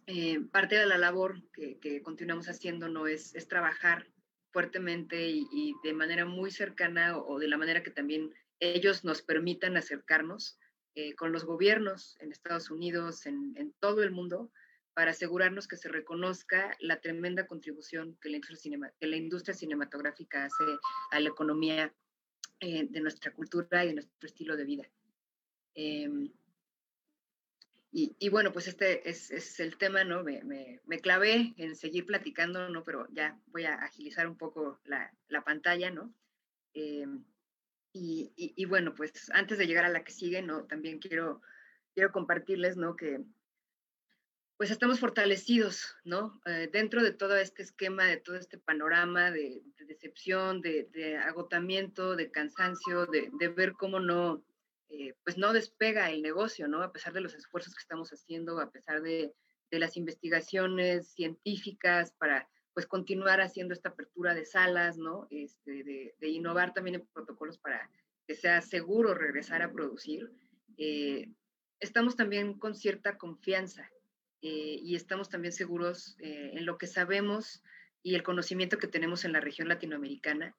eh, parte de la labor que, que, continuamos haciendo no es, es trabajar fuertemente y, de manera muy cercana o, de la manera que también ellos nos permitan acercarnos eh, con los gobiernos en Estados Unidos, en, en todo el mundo, para asegurarnos que se reconozca la tremenda contribución que la industria, cinematográfica hace a la economía eh, de nuestra cultura y de nuestro estilo de vida. Em, y, bueno, pues este es, el tema, ¿no? Me, me, me, clavé en seguir platicando, ¿no? Pero ya voy a agilizar un poco la, la pantalla, ¿no? Em, y, y, y, bueno, pues antes de llegar a la que sigue, ¿no? También quiero, quiero compartirles, ¿no? Que pues estamos fortalecidos, ¿no? Eh, dentro de todo este esquema, de todo este panorama de, decepción, de, agotamiento, de cansancio, de, ver cómo no, eh, pues no despega el negocio, ¿no? A pesar de los esfuerzos que estamos haciendo, a pesar de, las investigaciones científicas para, pues, continuar haciendo esta apertura de salas, ¿no? Este, de, innovar también en protocolos para que sea seguro regresar a producir. Eh, estamos también con cierta confianza eh, y estamos también seguros eh, en lo que sabemos y el conocimiento que tenemos en la región latinoamericana.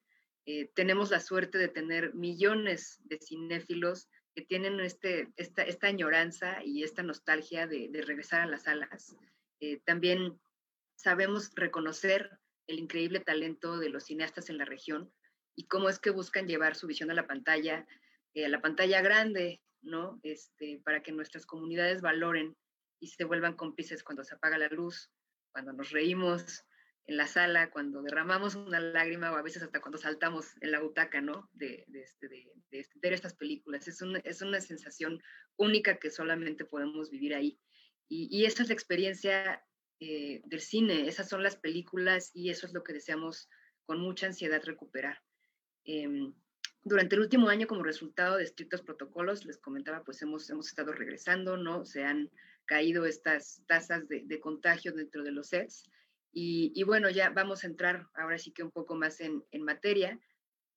Eh, tenemos la suerte de tener millones de cinéfilos que tienen este, esta, esta añoranza y esta nostalgia de, de regresar a las salas. también sabemos reconocer el increíble talento de los cineastas en la región y cómo es que buscan llevar su visión a la pantalla, a la pantalla grande, ¿no? Este, para que nuestras comunidades valoren y se vuelvan cómplices cuando se apaga la luz, cuando nos reímos en la sala, cuando derramamos una lágrima o a veces hasta cuando saltamos en la butaca, ¿no? De, de, este, de, de ver estas películas. Es, un, es, una sensación única que solamente podemos vivir ahí. Y, y esa es la experiencia eh, del cine, esas son las películas y eso es lo que deseamos con mucha ansiedad recuperar. Eh, durante el último año, como resultado de estrictos protocolos, les comentaba, pues hemos, hemos estado regresando, ¿no? Se han caído estas tasas de, contagio dentro de los sets. Y, bueno, ya vamos a entrar ahora sí que un poco más en, materia.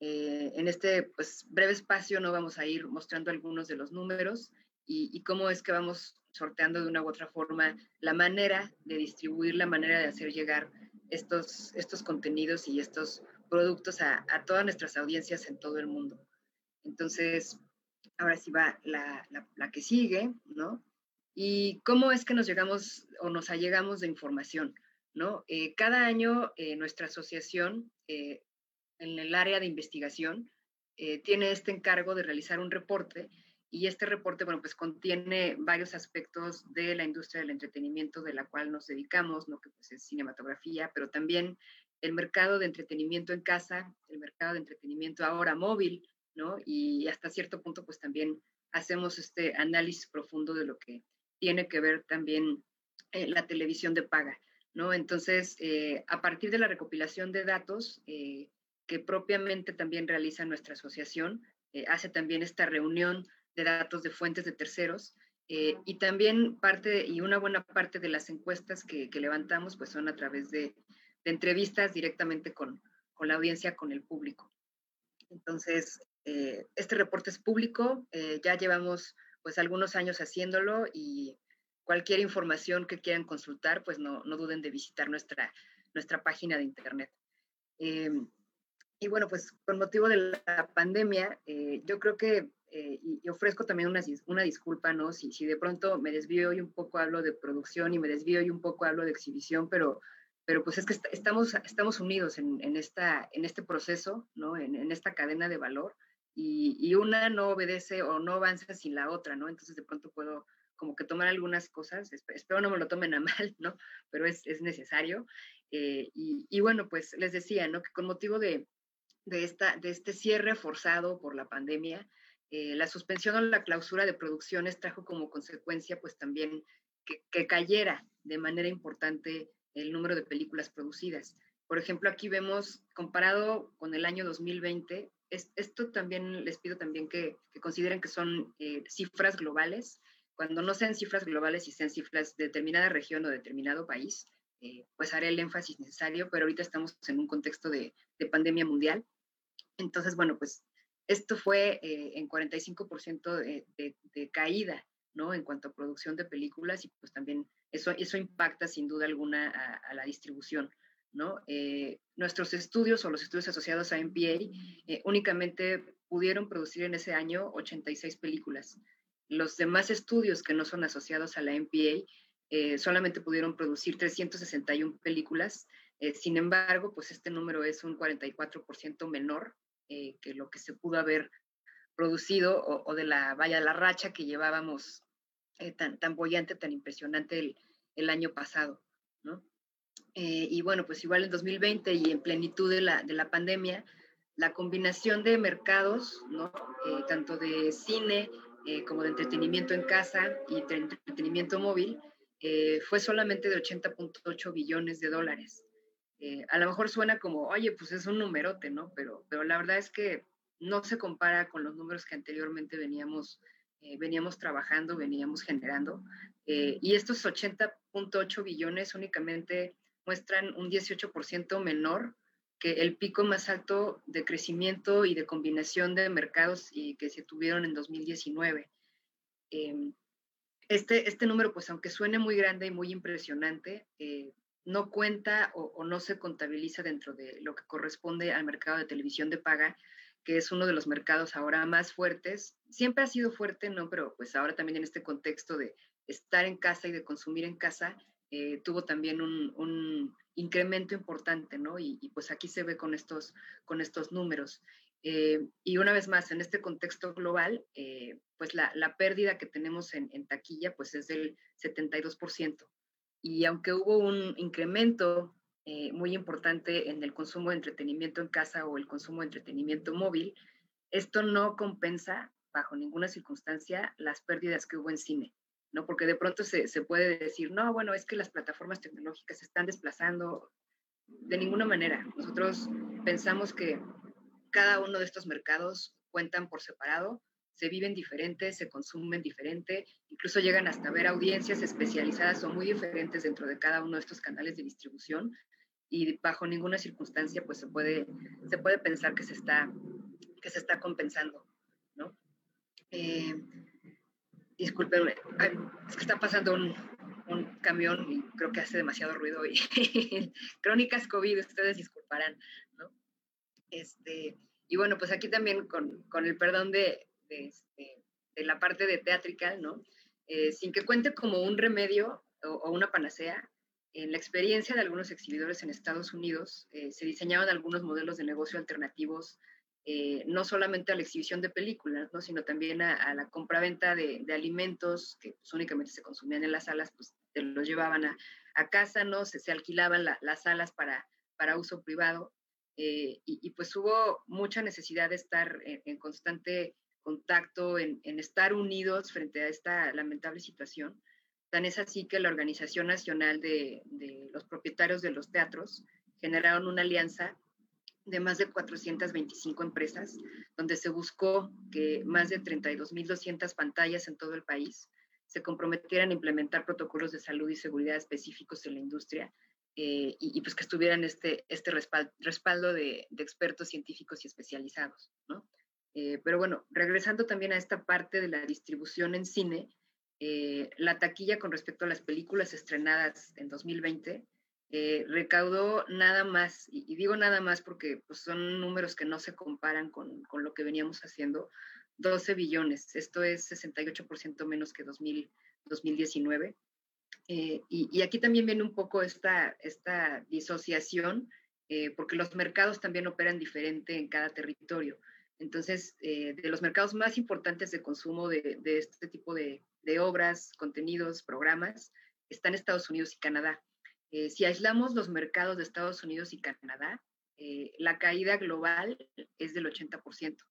Eh, en este pues, breve espacio no vamos a ir mostrando algunos de los números y, cómo es que vamos sorteando de una u otra forma la manera de distribuir, la manera de hacer llegar estos, estos contenidos y estos productos a, todas nuestras audiencias en todo el mundo. Entonces, ahora sí va la, la que sigue, ¿no? ¿Y cómo es que nos llegamos o nos allegamos de información? ¿no? Eh, cada año eh, nuestra asociación eh, en el área de investigación tiene este encargo de realizar un reporte y este reporte, bueno, pues contiene varios aspectos de la industria del entretenimiento de la cual nos dedicamos, ¿no? Que pues es cinematografía, pero también el mercado de entretenimiento en casa, el mercado de entretenimiento ahora móvil, ¿no? Y hasta cierto punto, pues también hacemos este análisis profundo de lo que tiene que ver también eh, la televisión de paga, ¿no? Entonces, eh, a partir de la recopilación de datos eh, que propiamente también realiza nuestra asociación, hace también esta reunión de datos de fuentes de terceros y también parte y una buena parte de las encuestas que, levantamos pues son a través de, de entrevistas directamente con, con, la audiencia, con el público. Entonces, este reporte es público, ya llevamos pues algunos años haciéndolo y cualquier información que quieran consultar, pues no, no duden de visitar nuestra, nuestra página de internet. Em, y bueno, pues con motivo de la pandemia, eh, yo creo que, eh, y, ofrezco también una, una disculpa, ¿no? Si, si de pronto me desvío y un poco hablo de producción y me desvío y un poco hablo de exhibición, pero, pero pues es que estamos, estamos unidos en, en, esta, en este proceso, ¿no? En, en esta cadena de valor y, una no obedece o no avanza sin la otra, ¿no? Entonces de pronto puedo como que tomar algunas cosas, espero no me lo tomen a mal, ¿no? Pero es, es necesario. Eh, y, bueno, pues les decía, ¿no? Que con motivo de, de, esta, de este cierre forzado por la pandemia, eh, la suspensión o la clausura de producciones trajo como consecuencia pues también que, cayera de manera importante el número de películas producidas. Por ejemplo, aquí vemos, comparado con el año 2020, esto también les pido también que, consideren que son eh, cifras globales. Cuando no sean cifras globales y sean cifras de determinada región o determinado país, eh, pues haré el énfasis necesario, pero ahorita estamos en un contexto de, pandemia mundial. Entonces, bueno, pues esto fue eh, en 45% de, de, caída, ¿no? En cuanto a producción de películas y pues también eso, eso impacta sin duda alguna a la distribución. Eh, nuestros estudios o los estudios asociados a MPA eh, únicamente pudieron producir en ese año 86 películas. Los demás estudios que no son asociados a la MPA eh, solamente pudieron producir 361 películas. sin embargo, pues este número es un 44% menor que lo que se pudo haber producido o, de la vaya la racha que llevábamos tan, tan bollante, tan impresionante el, año pasado. Eh, y bueno, pues igual en 2020 y en plenitud de la, de la pandemia, la combinación de mercados, ¿no? Eh, tanto de cine eh, como de entretenimiento en casa y de entretenimiento móvil, fue solamente de 80.8 billones de dólares. a lo mejor suena como, oye, pues es un numerote, ¿no? Pero, pero la verdad es que no se compara con los números que anteriormente veníamos, veníamos trabajando, veníamos generando. y estos 80.8 billones únicamente muestran un 18% menor que el pico más alto de crecimiento y de combinación de mercados y que se tuvieron en 2019. Em, este, este número, pues aunque suene muy grande y muy impresionante, eh, no cuenta o, o, no se contabiliza dentro de lo que corresponde al mercado de televisión de paga, que es uno de los mercados ahora más fuertes. Siempre ha sido fuerte, ¿no? Pero pues ahora también en este contexto de estar en casa y de consumir en casa, eh, tuvo también un, incremento importante, ¿no? Y, pues aquí se ve con estos, con estos números. Eh, y una vez más, en este contexto global, eh, pues la, pérdida que tenemos en, taquilla, pues es del 72%. Y aunque hubo un incremento muy importante en el consumo de entretenimiento en casa o el consumo de entretenimiento móvil, esto no compensa bajo ninguna circunstancia las pérdidas que hubo en cine. ¿No? Porque de pronto se, puede decir, no, bueno, es que las plataformas tecnológicas se están desplazando. De ninguna manera. Nosotros pensamos que cada uno de estos mercados cuentan por separado, se viven diferentes, se consumen diferente, incluso llegan hasta ver audiencias especializadas o muy diferentes dentro de cada uno de estos canales de distribución y bajo ninguna circunstancia pues se puede, se puede pensar que se está, que se está compensando, ¿no? Eh, discúlpenme, es que está pasando un, camión y creo que hace demasiado ruido y crónicas COVID, ustedes disculparán, ¿no? Este, y bueno, pues aquí también con, el perdón de, este, de, la parte de teatrical, ¿no? Eh, sin que cuente como un remedio o, una panacea, en la experiencia de algunos exhibidores en Estados Unidos eh, se diseñaban algunos modelos de negocio alternativos eh, no solamente a la exhibición de películas, ¿no? sino también a, la compraventa de, de alimentos que pues, únicamente se consumían en las salas, pues te los llevaban a, casa, ¿no? Se, alquilaban las salas para, para uso privado. Eh, y, pues hubo mucha necesidad de estar en, constante contacto, en, estar unidos frente a esta lamentable situación. Tan es así que la Organización Nacional de los Propietarios de los Teatros generaron una alianza de más de 425 empresas, donde se buscó que más de 32.200 pantallas en todo el país se comprometieran a implementar protocolos de salud y seguridad específicos en la industria eh, y, pues que estuvieran este, este respaldo, de, expertos científicos y especializados, ¿no? Eh, pero bueno, regresando también a esta parte de la distribución en cine, eh, la taquilla con respecto a las películas estrenadas en 2020 eh, recaudó nada más, y, digo nada más porque pues, son números que no se comparan con, con, lo que veníamos haciendo, 12 billones. Esto es 68% menos que 2000, 2019. Eh, y, aquí también viene un poco esta, esta disociación, eh, porque los mercados también operan diferente en cada territorio. Entonces, de los mercados más importantes de consumo de, este tipo de obras, contenidos, programas, están Estados Unidos y Canadá. Eh, si aislamos los mercados de Estados Unidos y Canadá, eh, la caída global es del 80%.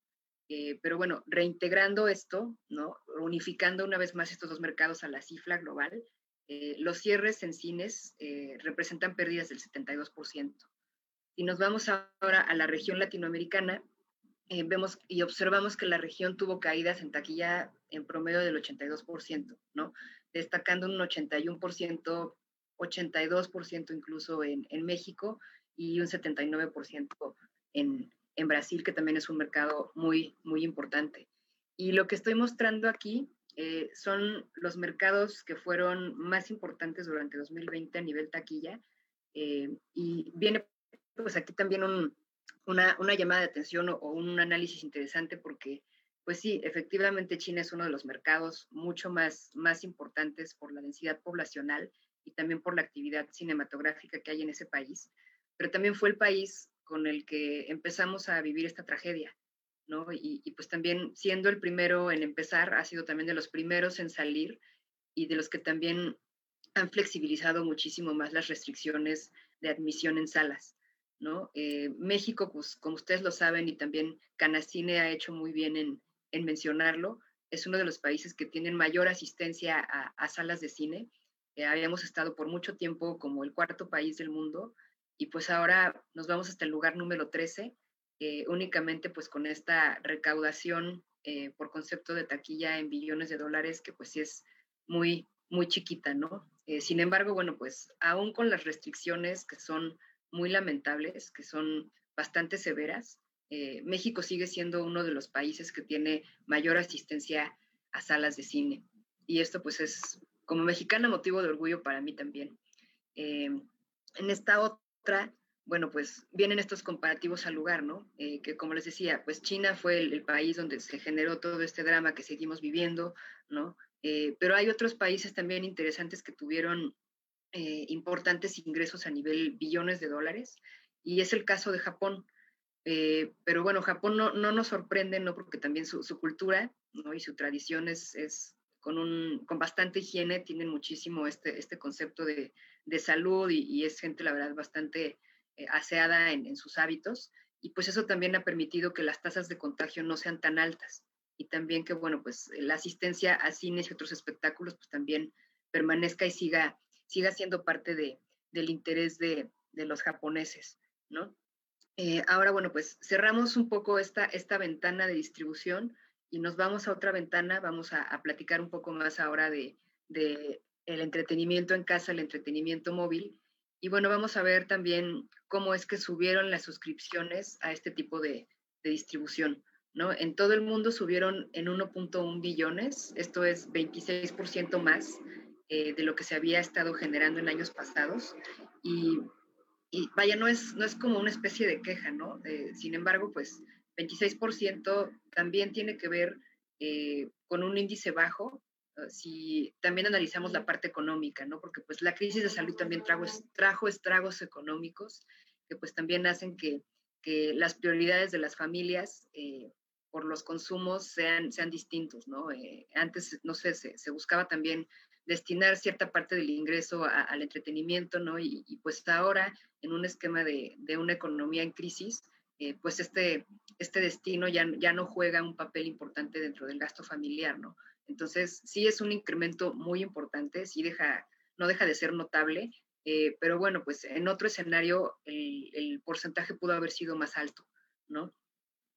Eh, pero bueno, reintegrando esto, ¿no? unificando una vez más estos dos mercados a la cifra global, los cierres en cines representan pérdidas del 72%. Si nos vamos ahora a la región latinoamericana, eh, vemos y observamos que la región tuvo caídas en taquilla en promedio del 82%, ¿no? Destacando un 81%, 82% incluso en, en, México y un 79% en, en Brasil, que también es un mercado muy, muy importante. Y lo que estoy mostrando aquí eh, son los mercados que fueron más importantes durante 2020 a nivel taquilla. Eh, y viene pues aquí también un, una, una, llamada de atención o, un análisis interesante porque, pues sí, efectivamente China es uno de los mercados mucho más, más importantes por la densidad poblacional y también por la actividad cinematográfica que hay en ese país, pero también fue el país con el que empezamos a vivir esta tragedia, ¿no? Y, y pues también siendo el primero en empezar, ha sido también de los primeros en salir y de los que también han flexibilizado muchísimo más las restricciones de admisión en salas. ¿no? Eh, México, pues, como ustedes lo saben, y también Canacine ha hecho muy bien en, mencionarlo, es uno de los países que tienen mayor asistencia a, salas de cine. Eh, habíamos estado por mucho tiempo como el cuarto país del mundo y pues ahora nos vamos hasta el lugar número 13, eh, únicamente pues con esta recaudación por concepto de taquilla en billones de dólares que pues sí es muy, muy chiquita, ¿no? sin embargo, bueno, pues aún con las restricciones que son muy lamentables, que son bastante severas. Eh, México sigue siendo uno de los países que tiene mayor asistencia a salas de cine. Y esto pues es, como mexicana, motivo de orgullo para mí también. Eh, en esta otra, bueno, pues vienen estos comparativos al lugar, ¿no? Eh, que como les decía, pues China fue el, país donde se generó todo este drama que seguimos viviendo, ¿no? pero hay otros países también interesantes que tuvieron eh, importantes ingresos a nivel billones de dólares, y es el caso de Japón. Eh, pero bueno, Japón no, no, nos sorprende, ¿no? Porque también su, cultura ¿no? y su tradición es con, un, con bastante higiene, tienen muchísimo este, este concepto de, de salud y, es gente, la verdad, bastante eh, aseada en, en, sus hábitos. Y pues eso también ha permitido que las tasas de contagio no sean tan altas. Y también que, bueno, pues la asistencia a cines y otros espectáculos, pues también permanezca y siga siga siendo parte de, del interés de, de, los japoneses, ¿no? Eh, ahora, bueno, pues cerramos un poco esta, esta ventana de distribución y nos vamos a otra ventana, vamos a, a platicar un poco más ahora de, de, el entretenimiento en casa, el entretenimiento móvil. Y bueno, vamos a ver también cómo es que subieron las suscripciones a este tipo de, de distribución. ¿no? En todo el mundo subieron en 1.1 billones, esto es 26% más eh, de lo que se había estado generando en años pasados. Y, vaya, no es, no es como una especie de queja, ¿no? Eh, sin embargo, pues 26% también tiene que ver eh, con un índice bajo, si también analizamos la parte económica, ¿no? Porque pues la crisis de salud también trajo, trajo estragos económicos que pues también hacen que, que las prioridades de las familias por los consumos sean, sean distintos, ¿no? antes, no sé, se, se, buscaba también destinar cierta parte del ingreso al entretenimiento, ¿no? Y, pues ahora, en un esquema de, de una economía en crisis, eh, pues este, este destino ya, ya no juega un papel importante dentro del gasto familiar, ¿no? Entonces, sí es un incremento muy importante, sí deja, no deja de ser notable, eh, pero bueno, pues en otro escenario el, el, porcentaje pudo haber sido más alto, ¿no?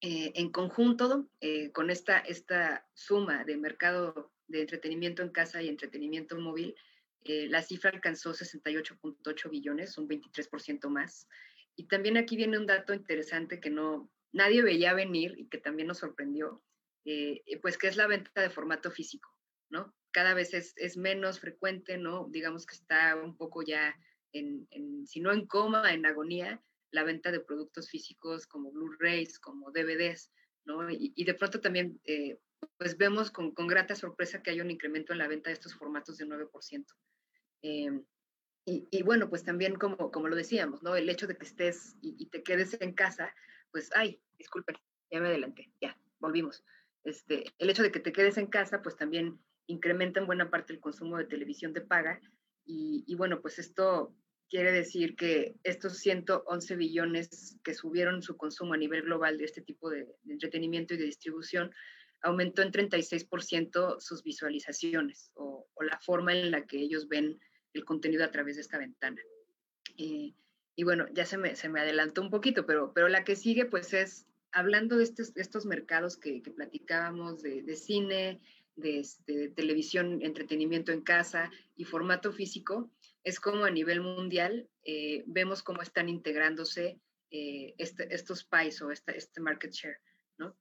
Eh, en conjunto, con esta, esta suma de mercado de entretenimiento en casa y entretenimiento móvil, eh, la cifra alcanzó 68.8 billones, un 23% más. Y también aquí viene un dato interesante que no nadie veía venir y que también nos sorprendió, eh, pues que es la venta de formato físico, ¿no? Cada vez es, es menos frecuente, ¿no? Digamos que está un poco ya en, si no en coma, en agonía, la venta de productos físicos como Blu-rays, como DVDs, ¿no? Y, de pronto también eh, pues vemos con, con, grata sorpresa que hay un incremento en la venta de estos formatos de 9%. Eh, y, y, bueno, pues también como, como lo decíamos, ¿no? El hecho de que estés y, te quedes en casa, pues, ay, disculpen, ya me adelanté, ya, volvimos. Este, el hecho de que te quedes en casa, pues también incrementa en buena parte el consumo de televisión de paga. Y, y bueno, pues esto quiere decir que estos 111 billones que subieron su consumo a nivel global de este tipo de, entretenimiento y de distribución, aumentó en 36% sus visualizaciones o, o, la forma en la que ellos ven el contenido a través de esta ventana. Eh, y bueno, ya se me, se me adelantó un poquito, pero, pero la que sigue pues es hablando de estos, estos mercados que, platicábamos de, de cine, de, este, televisión, entretenimiento en casa y formato físico, es como a nivel mundial eh, vemos cómo están integrándose eh, este, estos PIEs o este, este market share, ¿no?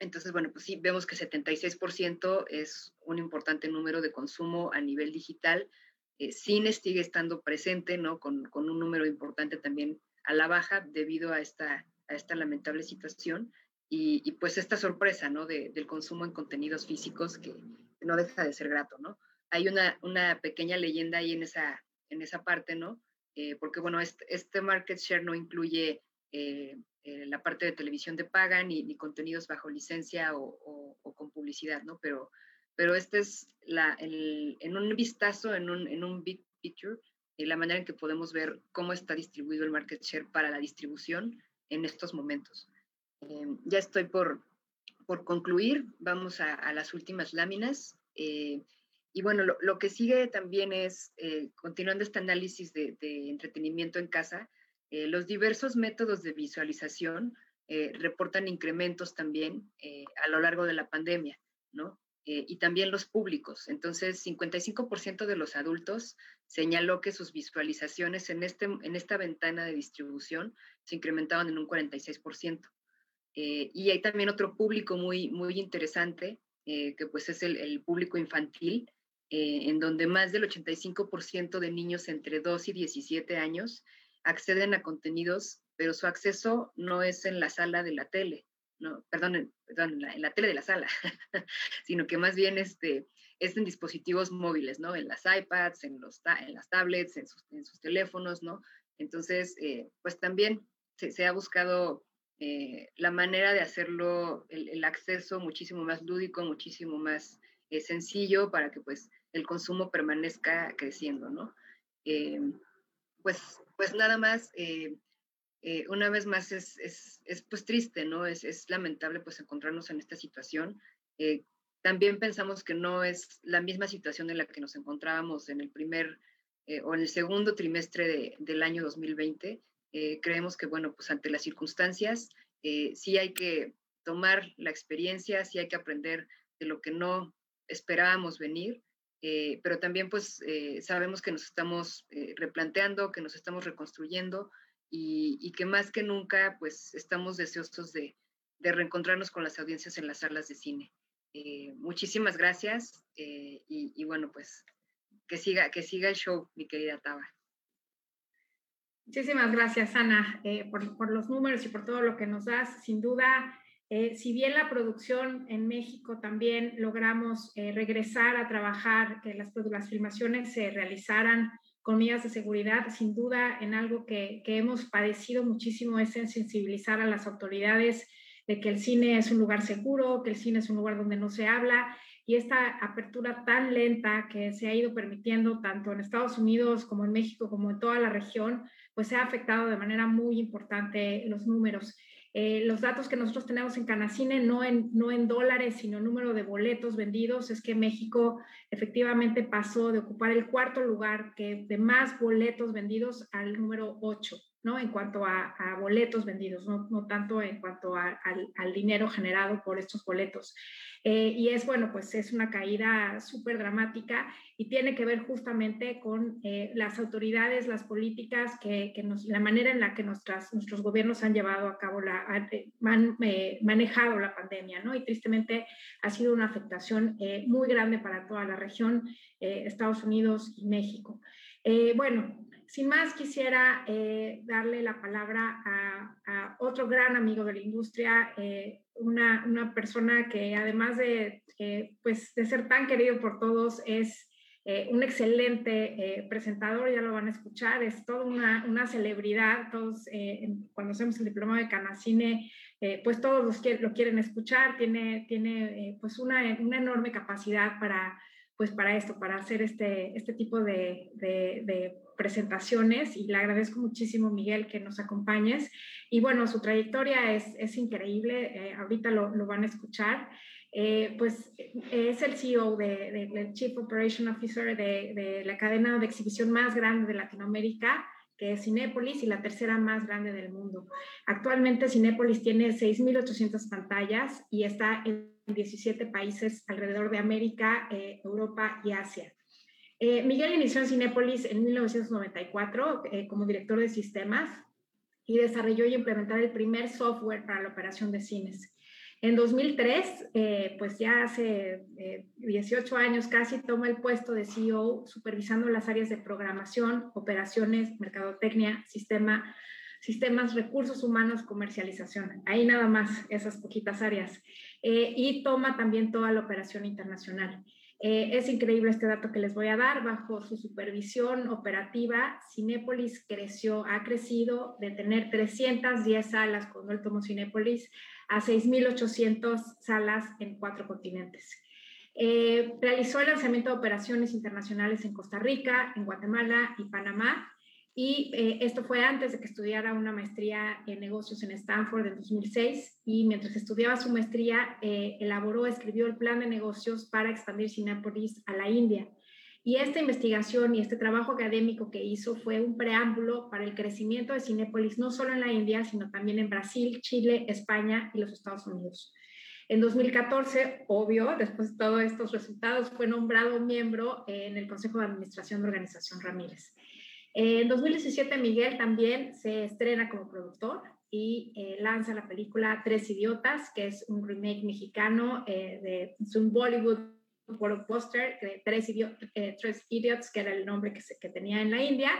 Entonces, bueno, pues sí, vemos que 76% es un importante número de consumo a nivel digital. Eh, cine sigue estando presente, ¿no? Con, con, un número importante también a la baja debido a esta, a esta lamentable situación. Y, y pues esta sorpresa, ¿no? De, del consumo en contenidos físicos que no deja de ser grato, ¿no? Hay una, una pequeña leyenda ahí en esa, en esa parte, ¿no? Eh, porque, bueno, este, este, market share no incluye eh, eh, la parte de televisión de paga ni, ni contenidos bajo licencia o, o, o, con publicidad, ¿no? Pero, pero este es la, el, en un vistazo, en un, en un big picture, la manera en que podemos ver cómo está distribuido el market share para la distribución en estos momentos. ya estoy por, por concluir, vamos a, a las últimas láminas. Eh, y bueno, lo, lo, que sigue también es, eh, continuando este análisis de, de, entretenimiento en casa, eh, los diversos métodos de visualización eh, reportan incrementos también eh, a lo largo de la pandemia, ¿no? Eh, y también los públicos. Entonces, 55% de los adultos señaló que sus visualizaciones en, este, en esta ventana de distribución se incrementaban en un 46%. y hay también otro público muy, muy interesante, que pues es el, el público infantil, eh, en donde más del 85% de niños entre 2 y 17 años acceden a contenidos, pero su acceso no es en la sala de la tele, no, perdón, perdón, en, la, en la tele de la sala, sino que más bien este, es en dispositivos móviles, ¿no? En las iPads, en, los en las tablets, en sus, en sus, teléfonos, ¿no? Entonces, eh, pues también se, se ha buscado eh, la manera de hacerlo, el, el, acceso muchísimo más lúdico, muchísimo más eh, sencillo para que pues el consumo permanezca creciendo, ¿no? Eh, pues, pues nada más, eh, eh, una vez más es, es, es, pues triste, ¿no? Es, es lamentable pues encontrarnos en esta situación. Eh, también pensamos que no es la misma situación en la que nos encontrábamos en el primer eh, o en el segundo trimestre de, del año 2020. creemos que, bueno, pues ante las circunstancias, sí hay que tomar la experiencia, sí hay que aprender de lo que no esperábamos venir eh, pero también pues eh, sabemos que nos estamos eh, replanteando, que nos estamos reconstruyendo y, y, que más que nunca pues estamos deseosos de, de, reencontrarnos con las audiencias en las salas de cine. Eh, muchísimas gracias y, y, bueno pues que siga, que siga el show, mi querida Taba. Muchísimas gracias, Ana, por, por los números y por todo lo que nos das. Sin duda, eh, si bien la producción en México también logramos eh, regresar a trabajar, que las, las, filmaciones se realizaran con medidas de seguridad, sin duda en algo que, que, hemos padecido muchísimo es en sensibilizar a las autoridades de que el cine es un lugar seguro, que el cine es un lugar donde no se habla y esta apertura tan lenta que se ha ido permitiendo tanto en Estados Unidos como en México como en toda la región, pues se ha afectado de manera muy importante los números. Eh, los datos que nosotros tenemos en Canacine, no en, no en dólares, sino número de boletos vendidos, es que México efectivamente pasó de ocupar el cuarto lugar que de más boletos vendidos al número 8. ¿No? En cuanto a, boletos vendidos, no, tanto en cuanto a, al, dinero generado por estos boletos. Eh, y es, bueno, pues es una caída súper dramática y tiene que ver justamente con eh, las autoridades, las políticas, que, nos, la manera en la que nuestras, nuestros gobiernos han llevado a cabo, la, han eh, manejado la pandemia, ¿no? Y tristemente ha sido una afectación muy grande para toda la región, Estados Unidos y México. bueno, sin más, quisiera eh, darle la palabra a, otro gran amigo de la industria, eh, una, una, persona que además de, eh, pues, de ser tan querido por todos, es un excelente presentador, ya lo van a escuchar, es toda una, una celebridad, todos cuando hacemos el diploma de Canacine, pues todos los que, lo quieren escuchar, tiene, tiene pues una, una enorme capacidad para pues para esto, para hacer este, este tipo de, de, de, presentaciones y le agradezco muchísimo, Miguel, que nos acompañes. Y bueno, su trayectoria es, es increíble, eh, ahorita lo, lo, van a escuchar. Eh, pues es el CEO, de, de, Chief Operation Officer de, de, la cadena de exhibición más grande de Latinoamérica, que es Cinépolis y la tercera más grande del mundo. Actualmente Cinépolis tiene 6.800 pantallas y está en 17 países alrededor de América, eh, Europa y Asia. Eh, Miguel inició en Cinépolis en 1994 eh, como director de sistemas y desarrolló y implementó el primer software para la operación de cines. En 2003, eh, pues ya hace 18 años casi, toma el puesto de CEO supervisando las áreas de programación, operaciones, mercadotecnia, sistema, sistemas, recursos humanos, comercialización. Ahí nada más esas poquitas áreas. y toma también toda la operación internacional. Eh, es increíble este dato que les voy a dar. Bajo su supervisión operativa, Cinépolis creció, ha crecido de tener 310 salas cuando él tomó Cinépolis a 6.800 salas en cuatro continentes. Eh, realizó el lanzamiento de operaciones internacionales en Costa Rica, en Guatemala y Panamá y eh, esto fue antes de que estudiara una maestría en negocios en Stanford en 2006. Y mientras estudiaba su maestría, eh, elaboró, escribió el plan de negocios para expandir Cinepolis a la India. Y esta investigación y este trabajo académico que hizo fue un preámbulo para el crecimiento de Cinepolis, no solo en la India, sino también en Brasil, Chile, España y los Estados Unidos. En 2014, obvio, después de todos estos resultados, fue nombrado miembro en el Consejo de Administración de Organización Ramírez. En 2017 Miguel también se estrena como productor y eh, lanza la película Tres Idiotas, que es un remake mexicano eh, de es un Bollywood blockbuster de Tres, eh, Tres, Idiots, que era el nombre que, tenía en la India.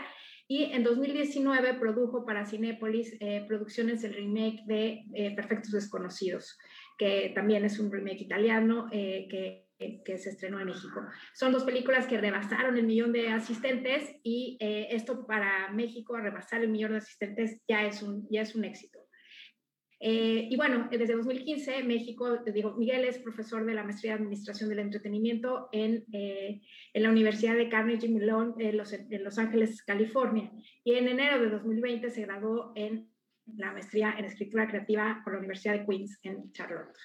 Y en 2019 produjo para Cinépolis producciones del remake de Perfectos Desconocidos, que también es un remake italiano que que se estrenó en México. Son dos películas que rebasaron el millón de asistentes y eh, esto para México, rebasar el millón de asistentes, ya es un, ya es un éxito. Eh, y bueno, desde 2015 México, digo, Miguel es profesor de la maestría de Administración del Entretenimiento en, eh, en la Universidad de Carnegie Mellon en Los, en Los Ángeles, California. Y en enero de 2020 se graduó en la maestría en Escritura Creativa por la Universidad de Queens en Charlotte.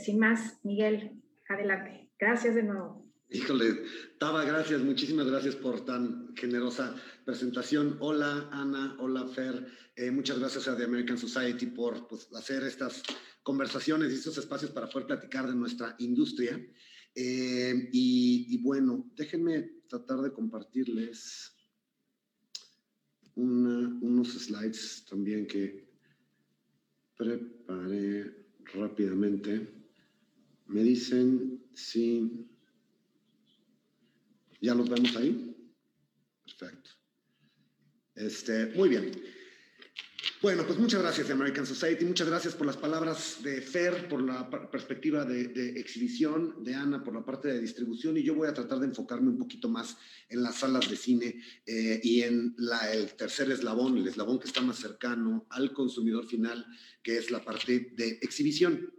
sin más, Miguel, Adelante. Gracias de nuevo. Híjole, Taba, gracias, muchísimas gracias por tan generosa presentación. Hola Ana, hola Fer, eh, muchas gracias a The American Society por pues, hacer estas conversaciones y estos espacios para poder platicar de nuestra industria. Eh, y, bueno, déjenme tratar de compartirles unos slides también que preparé rápidamente. Me dicen si... ¿Ya los vemos ahí? Perfecto. Este, muy bien. Bueno, pues muchas gracias American Society, muchas gracias por las palabras de Fer, por la perspectiva de, exhibición, de Ana, por la parte de distribución, y yo voy a tratar de enfocarme un poquito más en las salas de cine eh, y en el tercer eslabón, el eslabón que está más cercano al consumidor final, que es la parte de exhibición.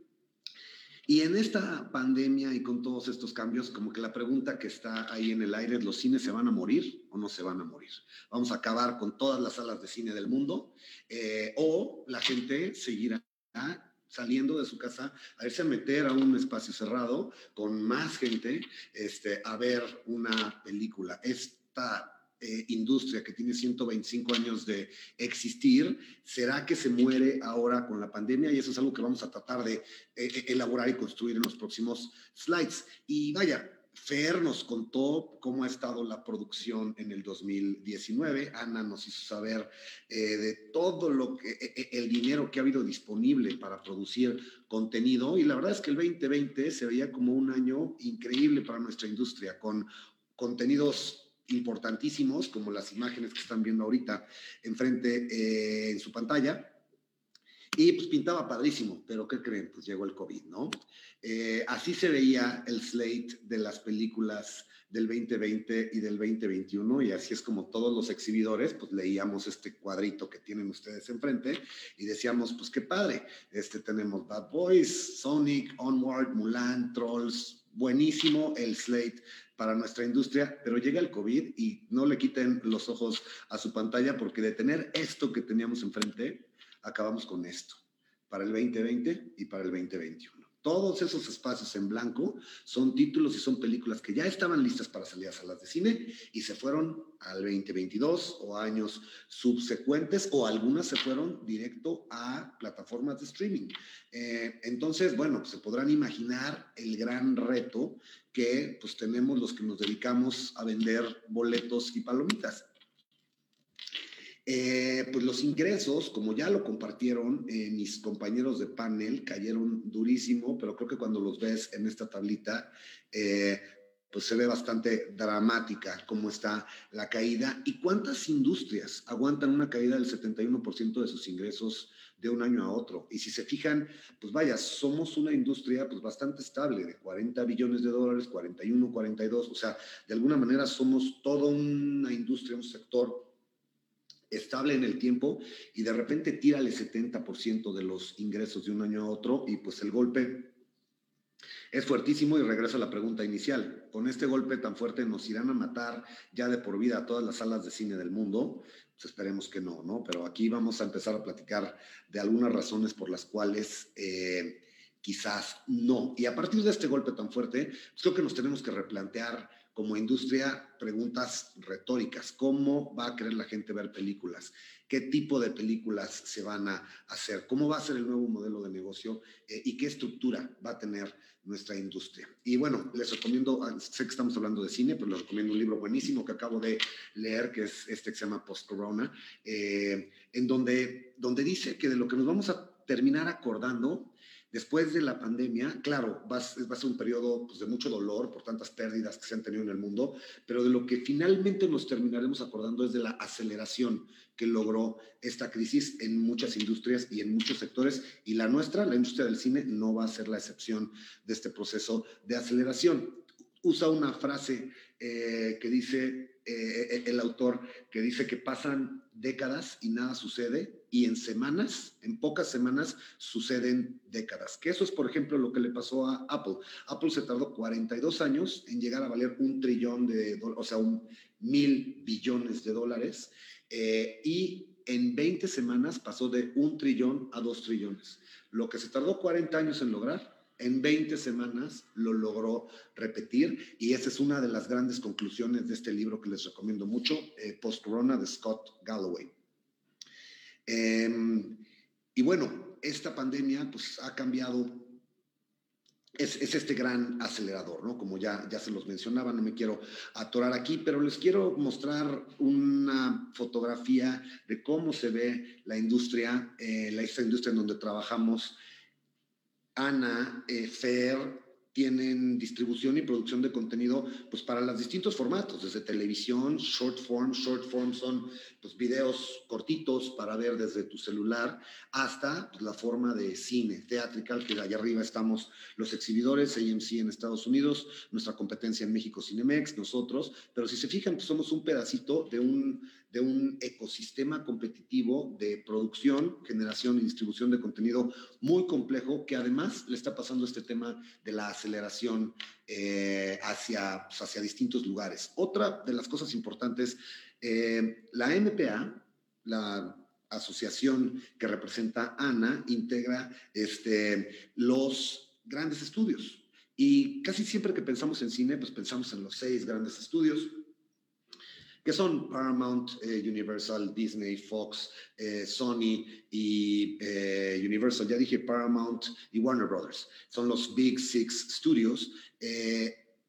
Y en esta pandemia y con todos estos cambios, como que la pregunta que está ahí en el aire es, ¿los cines se van a morir o no se van a morir? ¿Vamos a acabar con todas las salas de cine del mundo? Eh, ¿O la gente seguirá saliendo de su casa a irse a meter a un espacio cerrado con más gente este, a ver una película? Esta eh, industria que tiene 125 años de existir, ¿será que se muere ahora con la pandemia? Y eso es algo que vamos a tratar de eh, eh, elaborar y construir en los próximos slides. Y vaya, Fer nos contó cómo ha estado la producción en el 2019. Ana nos hizo saber de todo lo que el dinero que ha habido disponible para producir contenido y la verdad es que el 2020 se veía como un año increíble para nuestra industria con contenidos importantísimos, como las imágenes que están viendo ahorita enfrente eh, en su pantalla. Y pues pintaba padrísimo, pero ¿qué creen? Pues llegó el COVID, ¿no? Eh, así se veía el slate de las películas del 2020 y del 2021 y así es como todos los exhibidores pues leíamos este cuadrito que tienen ustedes enfrente y decíamos pues qué padre, este tenemos Bad Boys, Sonic, Onward, Mulan, Trolls, buenísimo el slate para nuestra industria, pero llega el COVID y no le quiten los ojos a su pantalla porque de tener esto que teníamos enfrente, acabamos con esto, para el 2020 y para el 2021. Todos esos espacios en blanco son títulos y son películas que ya estaban listas para salir a salas de cine y se fueron al 2022 o años subsecuentes o algunas se fueron directo a plataformas de streaming. Eh, entonces, bueno, se podrán imaginar el gran reto que pues tenemos los que nos dedicamos a vender boletos y palomitas. Eh, pues los ingresos, como ya lo compartieron eh, mis compañeros de panel, cayeron durísimo, pero creo que cuando los ves en esta tablita, eh, pues se ve bastante dramática cómo está la caída y cuántas industrias aguantan una caída del 71% de sus ingresos de un año a otro. Y si se fijan, pues vaya, somos una industria pues bastante estable, de 40 billones de dólares, 41, 42, o sea, de alguna manera somos toda una industria, un sector estable en el tiempo y de repente tira el 70% de los ingresos de un año a otro y pues el golpe es fuertísimo y regreso a la pregunta inicial. Con este golpe tan fuerte nos irán a matar ya de por vida a todas las salas de cine del mundo. Pues esperemos que no, ¿no? Pero aquí vamos a empezar a platicar de algunas razones por las cuales eh, quizás no. Y a partir de este golpe tan fuerte, pues creo que nos tenemos que replantear como industria preguntas retóricas. ¿Cómo va a querer la gente ver películas? ¿Qué tipo de películas se van a hacer? ¿Cómo va a ser el nuevo modelo de negocio? Eh, ¿Y qué estructura va a tener nuestra industria? Y bueno, les recomiendo, ah, sé que estamos hablando de cine, pero les recomiendo un libro buenísimo que acabo de leer, que es este que se llama Post Corona, eh, en donde, donde dice que de lo que nos vamos a terminar acordando Después de la pandemia, claro, va, a ser un periodo pues, de mucho dolor por tantas pérdidas que se han tenido en el mundo, pero de lo que finalmente nos terminaremos acordando es de la aceleración que logró esta crisis en muchas industrias y en muchos sectores, y la nuestra, la industria del cine, no va a ser la excepción de este proceso de aceleración. Usa una frase eh, que dice eh, el autor, que dice que pasan décadas y nada sucede, y en semanas, en pocas semanas, suceden décadas. Que eso es, por ejemplo, lo que le pasó a Apple. Apple se tardó 42 años en llegar a valer un trillón de o sea, un mil billones de dólares, eh, y en 20 semanas pasó de un trillón a dos trillones. Lo que se tardó 40 años en lograr, en 20 semanas lo logró repetir y esa es una de las grandes conclusiones de este libro que les recomiendo mucho, eh, Post Corona de Scott Galloway. Em, y bueno, esta pandemia pues ha cambiado, es, este gran acelerador, ¿no? Como ya, ya se los mencionaba, no me quiero atorar aquí, pero les quiero mostrar una fotografía de cómo se ve la industria, eh, la, industria en donde trabajamos Ana, eh, Fer, tienen distribución y producción de contenido pues para los distintos formatos, desde televisión, short form, short form son pues videos cortitos para ver desde tu celular, hasta pues, la forma de cine, theatrical, que allá arriba estamos los exhibidores, AMC en Estados Unidos, nuestra competencia en México Cinemex, nosotros, pero si se fijan, pues somos un pedacito de un, de un ecosistema competitivo de producción, generación y distribución de contenido muy complejo, que además le está pasando este tema de la aceleración eh, hacia, pues, hacia distintos lugares. Otra de las cosas importantes, eh, la MPA, la asociación que representa ANA, integra este, los grandes estudios. Y casi siempre que pensamos en cine, pues pensamos en los seis grandes estudios que son Paramount, eh, Universal, Disney, Fox, eh, Sony y eh, Universal. Ya dije Paramount y Warner Brothers. Son los Big Six Studios.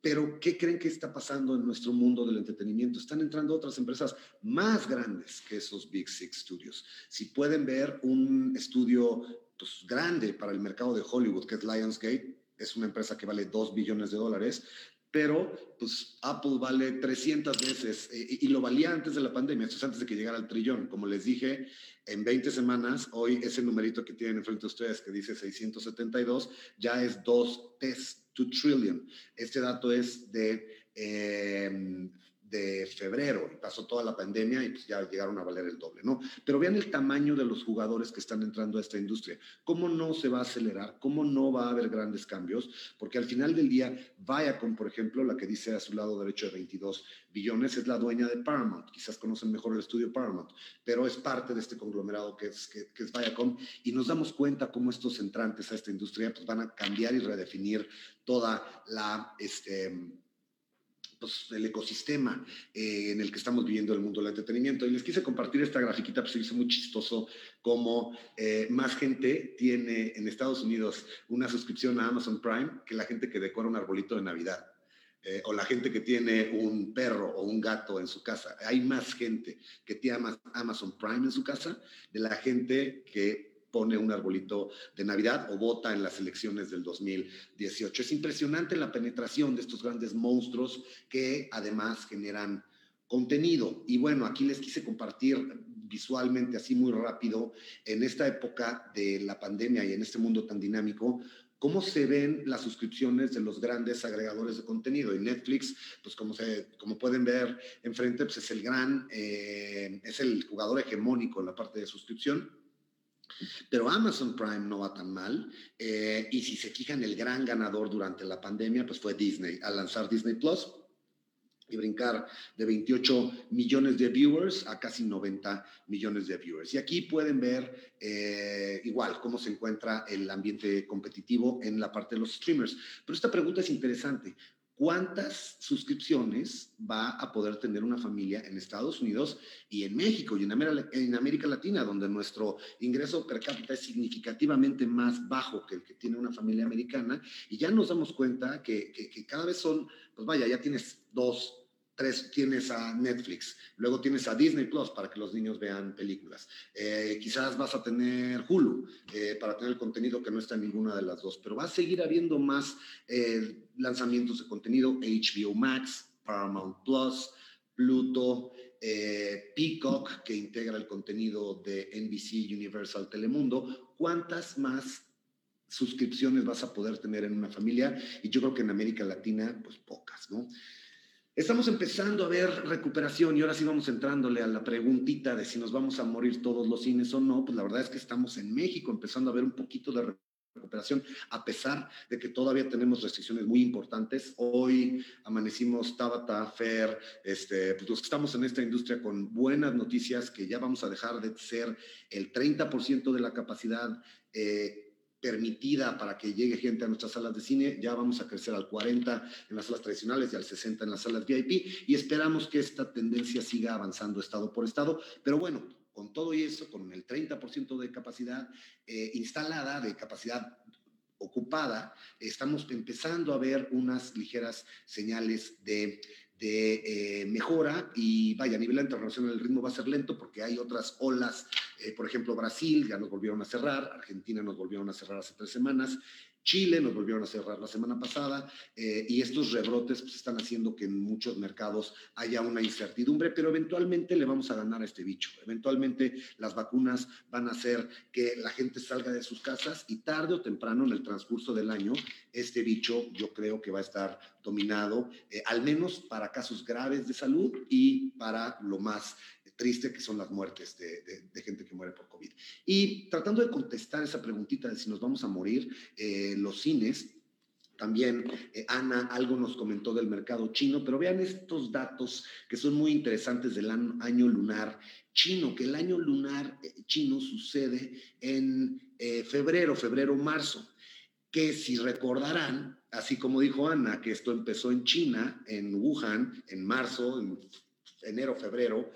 pero, ¿qué creen que está pasando en nuestro mundo del entretenimiento? Están entrando otras empresas más grandes que esos Big Six Studios. Si pueden ver un estudio pues, grande para el mercado de Hollywood, que es Lionsgate, es una empresa que vale 2 billones de dólares, pero pues Apple vale 300 veces eh, y, lo valía antes de la pandemia, esto es antes de que llegara al trillón. Como les dije, en 20 semanas, hoy ese numerito que tienen enfrente de ustedes que dice 672 ya es 2 test, 2 trillion. Este dato es de, em, de febrero y pasó toda la pandemia y pues ya llegaron a valer el doble, ¿no? Pero vean el tamaño de los jugadores que están entrando a esta industria. ¿Cómo no se va a acelerar? ¿Cómo no va a haber grandes cambios? Porque al final del día, Viacom, por ejemplo, la que dice a su lado derecho de 22 billones, es la dueña de Paramount. Quizás conocen mejor el estudio Paramount, pero es parte de este conglomerado que es, que, es Viacom y nos damos cuenta cómo estos entrantes a esta industria pues, van a cambiar y redefinir toda la... Este, pues, el ecosistema eh, en el que estamos viviendo el mundo del entretenimiento. Y les quise compartir esta grafiquita, pues se hizo muy chistoso cómo eh, más gente tiene en Estados Unidos una suscripción a Amazon Prime que la gente que decora un arbolito de Navidad. Eh, o la gente que tiene un perro o un gato en su casa. Hay más gente que tiene Amazon Prime en su casa de la gente que pone un arbolito de Navidad o vota en las elecciones del 2018. Es impresionante la penetración de estos grandes monstruos que además generan contenido. Y bueno, aquí les quise compartir visualmente, así muy rápido, en esta época de la pandemia y en este mundo tan dinámico, cómo se ven las suscripciones de los grandes agregadores de contenido. Y Netflix, pues como, se, como pueden ver enfrente, pues es el gran, eh, es el jugador hegemónico en la parte de suscripción pero Amazon Prime no va tan mal. Eh, y si se fijan, el gran ganador durante la pandemia pues fue Disney, al lanzar Disney Plus y brincar de 28 millones de viewers a casi 90 millones de viewers. Y aquí pueden ver eh, igual cómo se encuentra el ambiente competitivo en la parte de los streamers. Pero esta pregunta es interesante. ¿Cuántas suscripciones va a poder tener una familia en Estados Unidos y en México y en América, Latina, donde nuestro ingreso per cápita es significativamente más bajo que el que tiene una familia americana? Y ya nos damos cuenta que, que cada vez son, pues vaya, ya tienes dos, Tres, tienes a Netflix, luego tienes a Disney Plus para que los niños vean películas. Eh, quizás vas a tener Hulu eh, para tener el contenido que no está en ninguna de las dos, pero va a seguir habiendo más eh, lanzamientos de contenido, HBO Max, Paramount Plus, Pluto, Peacock, que integra el contenido de NBC Universal Telemundo. ¿Cuántas más suscripciones vas a poder tener en una familia? Y yo creo que en América Latina, pues pocas, ¿no? Estamos empezando a ver recuperación y ahora sí vamos entrándole a la preguntita de si nos vamos a morir todos los cines o no. Pues la verdad es que estamos en México empezando a ver un poquito de recuperación, a pesar de que todavía tenemos restricciones muy importantes. Hoy amanecimos Tabata, Fer, este, pues estamos en esta industria con buenas noticias que ya vamos a dejar de ser el 30% de la capacidad. Eh, permitida para que llegue gente a nuestras salas de cine, ya vamos a crecer al 40 en las salas tradicionales y al 60 en las salas VIP y esperamos que esta tendencia siga avanzando estado por estado, pero bueno, con todo y eso, con el 30% de capacidad eh, instalada, de capacidad ocupada, estamos empezando a ver unas ligeras señales de de eh, mejora y vaya, a nivel internacional el ritmo va a ser lento porque hay otras olas, eh, por ejemplo Brasil ya nos volvieron a cerrar, Argentina nos volvieron a cerrar hace tres semanas, Chile nos volvieron a cerrar la semana pasada eh, y estos rebrotes pues, están haciendo que en muchos mercados haya una incertidumbre, pero eventualmente le vamos a ganar a este bicho. Eventualmente las vacunas van a hacer que la gente salga de sus casas y tarde o temprano en el transcurso del año este bicho yo creo que va a estar dominado, eh, al menos para casos graves de salud y para lo más triste que son las muertes de, gente que muere por COVID. Y tratando de contestar esa preguntita de si nos vamos a morir, eh, los cines, también eh, Ana algo nos comentó del mercado chino, pero vean estos datos que son muy interesantes del año, lunar chino, que el año lunar eh, chino sucede en febrero, febrero-marzo, que si recordarán, así como dijo Ana, que esto empezó en China, en Wuhan, en marzo, en enero, febrero,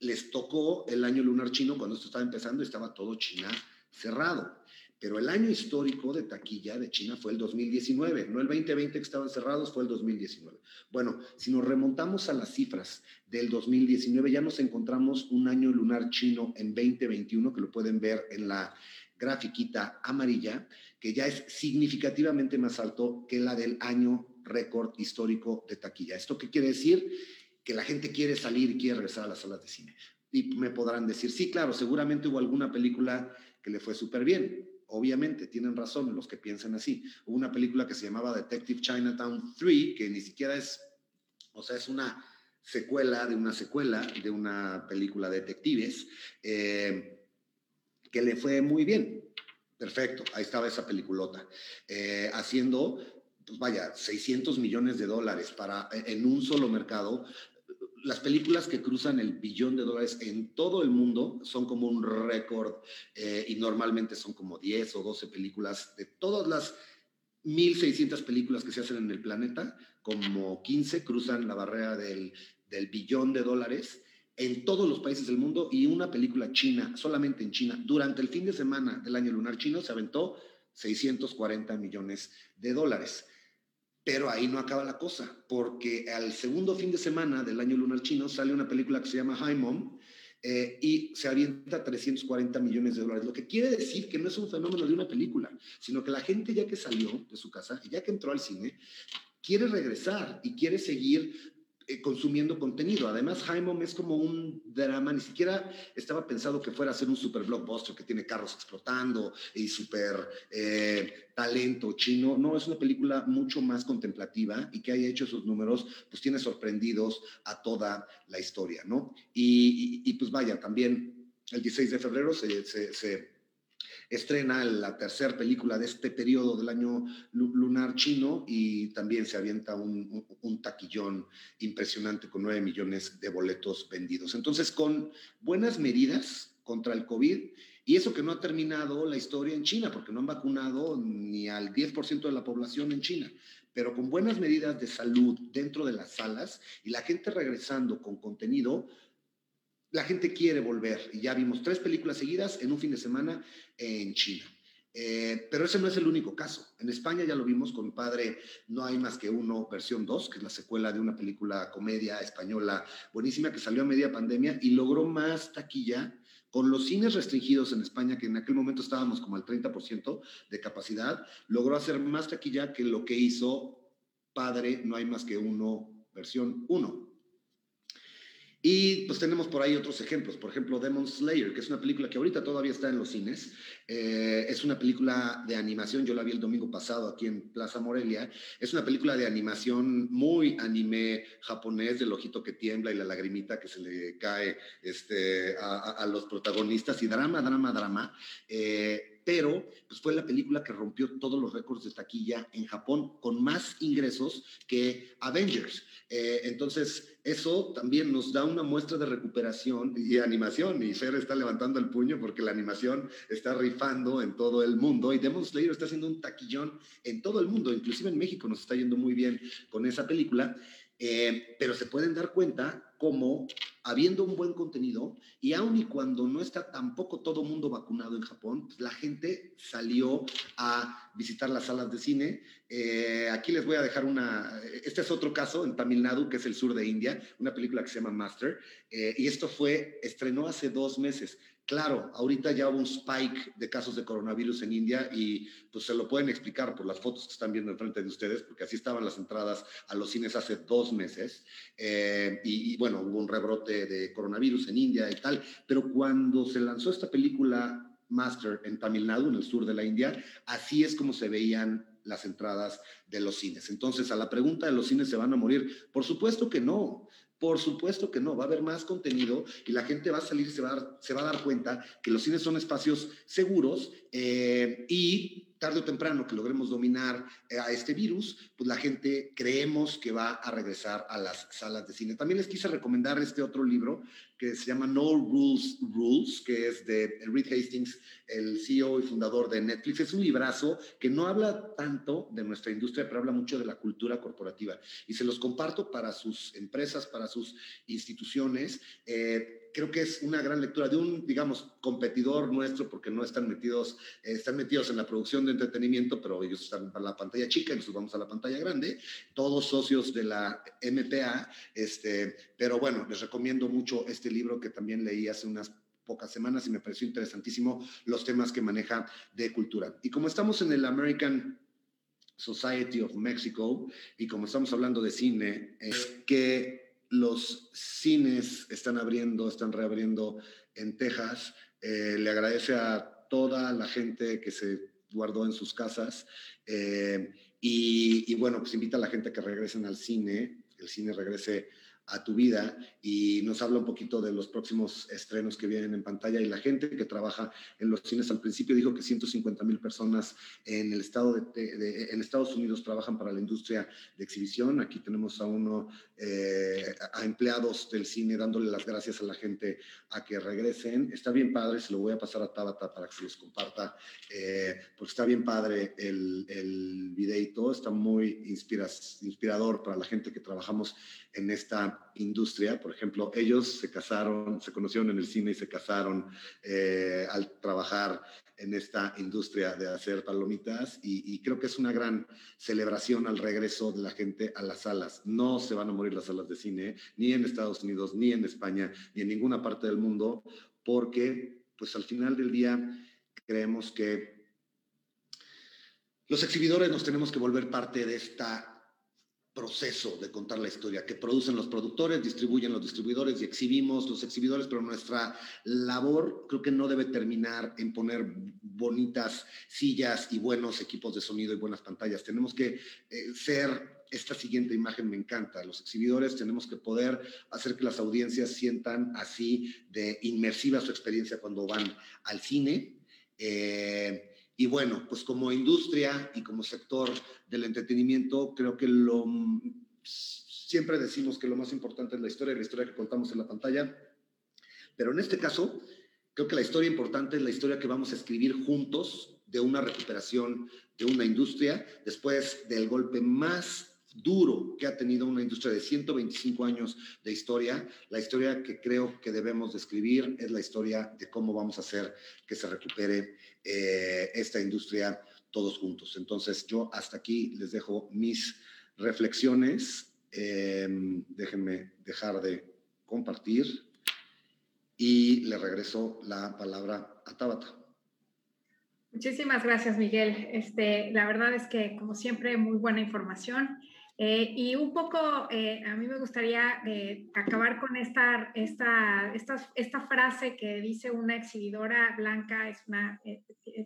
les tocó el año lunar chino cuando esto estaba empezando, estaba todo China cerrado. Pero el año histórico de taquilla de China fue el 2019, no el 2020 que estaban cerrados, fue el 2019. Bueno, si nos remontamos a las cifras del 2019, ya nos encontramos un año lunar chino en 2021, que lo pueden ver en la grafiquita amarilla, que ya es significativamente más alto que la del año récord histórico de taquilla. ¿Esto qué quiere decir? Que la gente quiere salir y quiere regresar a las salas de cine. Y me podrán decir, sí, claro, seguramente hubo alguna película que le fue súper bien. Obviamente, tienen razón los que piensan así. Hubo una película que se llamaba Detective Chinatown 3, que ni siquiera es, o sea, es una secuela de una secuela de una película de detectives eh, que le fue muy bien. Perfecto, ahí estaba esa peliculota, eh, haciendo, pues vaya, 600 millones de dólares para, en un solo mercado. Las películas que cruzan el billón de dólares en todo el mundo son como un récord eh, y normalmente son como 10 o 12 películas de todas las 1.600 películas que se hacen en el planeta, como 15 cruzan la barrera del, del billón de dólares en todos los países del mundo y una película china, solamente en China, durante el fin de semana del año lunar chino se aventó 640 millones de dólares. Pero ahí no acaba la cosa, porque al segundo fin de semana del año lunar chino sale una película que se llama High Mom eh, y se avienta 340 millones de dólares, lo que quiere decir que no es un fenómeno de una película, sino que la gente ya que salió de su casa, ya que entró al cine, quiere regresar y quiere seguir eh, consumiendo contenido. Además, Jaime es como un drama, ni siquiera estaba pensado que fuera a ser un super blockbuster que tiene carros explotando y super eh, talento chino. No, es una película mucho más contemplativa y que haya hecho esos números, pues tiene sorprendidos a toda la historia, ¿no? Y, pues vaya, también el 16 de febrero se estrena la tercera película de este periodo del año lunar chino y también se avienta un, taquillón impresionante con 9 millones de boletos vendidos. Entonces, con buenas medidas contra el COVID, y eso que no ha terminado la historia en China, porque no han vacunado ni al 10% de la población en China, pero con buenas medidas de salud dentro de las salas y la gente regresando con contenido, la gente quiere volver. Y ya vimos tres películas seguidas en un fin de semana en China. Eh, pero ese no es el único caso. En España ya lo vimos con Padre No hay más que uno, versión 2, que es la secuela de una película comedia española buenísima que salió a media pandemia y logró más taquilla con los cines restringidos en España, que en aquel momento estábamos como al 30% de capacidad, logró hacer más taquilla que lo que hizo Padre No hay más que uno, versión 1. Y pues tenemos por ahí otros ejemplos, por ejemplo Demon Slayer, que es una película que ahorita todavía está en los cines, eh, es una película de animación, yo la vi el domingo pasado aquí en Plaza Morelia, es una película de animación muy anime japonés, del ojito que tiembla y la lagrimita que se le cae este, a, los protagonistas, y drama, drama, drama. Eh, pero pues fue la película que rompió todos los récords de taquilla en Japón, con más ingresos que Avengers. Eh, entonces, eso también nos da una muestra de recuperación y animación. Y Fer está levantando el puño porque la animación está rifando en todo el mundo. Y Demon Slayer está haciendo un taquillón en todo el mundo. Inclusive en México nos está yendo muy bien con esa película. Eh, pero se pueden dar cuenta cómo, habiendo un buen contenido, y aun y cuando no está tampoco todo mundo vacunado en Japón, pues la gente salió a visitar las salas de cine. Eh, aquí les voy a dejar una, este es otro caso en Tamil Nadu, que es el sur de India, una película que se llama Master, eh, y esto fue, estrenó hace dos meses. Claro, ahorita ya hubo un spike de casos de coronavirus en India y pues se lo pueden explicar por las fotos que están viendo enfrente de ustedes, porque así estaban las entradas a los cines hace dos meses. Eh, y, bueno, hubo un rebrote de coronavirus en India y tal, pero cuando se lanzó esta película Master en Tamil Nadu, en el sur de la India, así es como se veían las entradas de los cines. Entonces, a la pregunta de los cines se van a morir, por supuesto que no. Por supuesto que no, va a haber más contenido y la gente va a salir, se va se va a dar cuenta que los cines son espacios seguros eh, y tarde o temprano que logremos dominar eh, a este virus, pues la gente creemos que va a regresar a las salas de cine. También les quise recomendar este otro libro que se llama No Rules Rules, que es de Reed Hastings, el CEO y fundador de Netflix. Es un librazo que no habla tanto de nuestra industria, pero habla mucho de la cultura corporativa. Y se los comparto para sus empresas, para sus instituciones. Eh, creo que es una gran lectura de un, digamos, competidor nuestro, porque no están metidos, eh, están metidos en la producción de entretenimiento, pero ellos están para la pantalla chica, nosotros vamos a la pantalla grande, todos socios de la MPA, este, pero bueno, les recomiendo mucho este libro que también leí hace unas pocas semanas y me pareció interesantísimo los temas que maneja de cultura. Y como estamos en el American Society of Mexico y como estamos hablando de cine, es que los cines están abriendo, están reabriendo en Texas. Eh, le agradece a toda la gente que se guardó en sus casas. Eh, y, bueno, pues invita a la gente a que regresen al cine, el cine regrese a tu vida y nos habla un poquito de los próximos estrenos que vienen en pantalla y la gente que trabaja en los cines. Al principio dijo que 150 mil personas en el estado de, en Estados Unidos trabajan para la industria de exhibición. Aquí tenemos a uno, eh, a empleados del cine dándole las gracias a la gente a que regresen. Está bien padre, se lo voy a pasar a Tabata para que se los comparta, eh, porque está bien padre el, el videito, está muy inspirador para la gente que trabajamos en esta industria. Por ejemplo, ellos se casaron, se conocieron en el cine y se casaron eh, al trabajar en esta industria de hacer palomitas y, creo que es una gran celebración al regreso de la gente a las salas. No se van a morir las salas de cine, ni en Estados Unidos, ni en España, ni en ninguna parte del mundo, porque pues al final del día creemos que los exhibidores nos tenemos que volver parte de esta proceso de contar la historia, que producen los productores, distribuyen los distribuidores y exhibimos los exhibidores, pero nuestra labor creo que no debe terminar en poner bonitas sillas y buenos equipos de sonido y buenas pantallas. Tenemos que eh, ser esta siguiente imagen me encanta. Los exhibidores tenemos que poder hacer que las audiencias sientan así de inmersiva su experiencia cuando van al cine. Eh, y bueno, pues como industria y como sector del entretenimiento, creo que lo siempre decimos que lo más importante es la historia, la historia que contamos en la pantalla. Pero en este caso, creo que la historia importante es la historia que vamos a escribir juntos de una recuperación de una industria después del golpe más duro que ha tenido una industria de 125 años de historia. La historia que creo que debemos describir es la historia de cómo vamos a hacer que se recupere eh, esta industria todos juntos. Entonces yo hasta aquí les dejo mis reflexiones. Em, déjenme dejar de compartir y le regreso la palabra a Tabata. Muchísimas gracias, Miguel. Este, la verdad es que, como siempre, muy buena información. Eh, y un poco, eh, a mí me gustaría eh, acabar con esta, esta, esta, esta, frase que dice una exhibidora blanca, es una,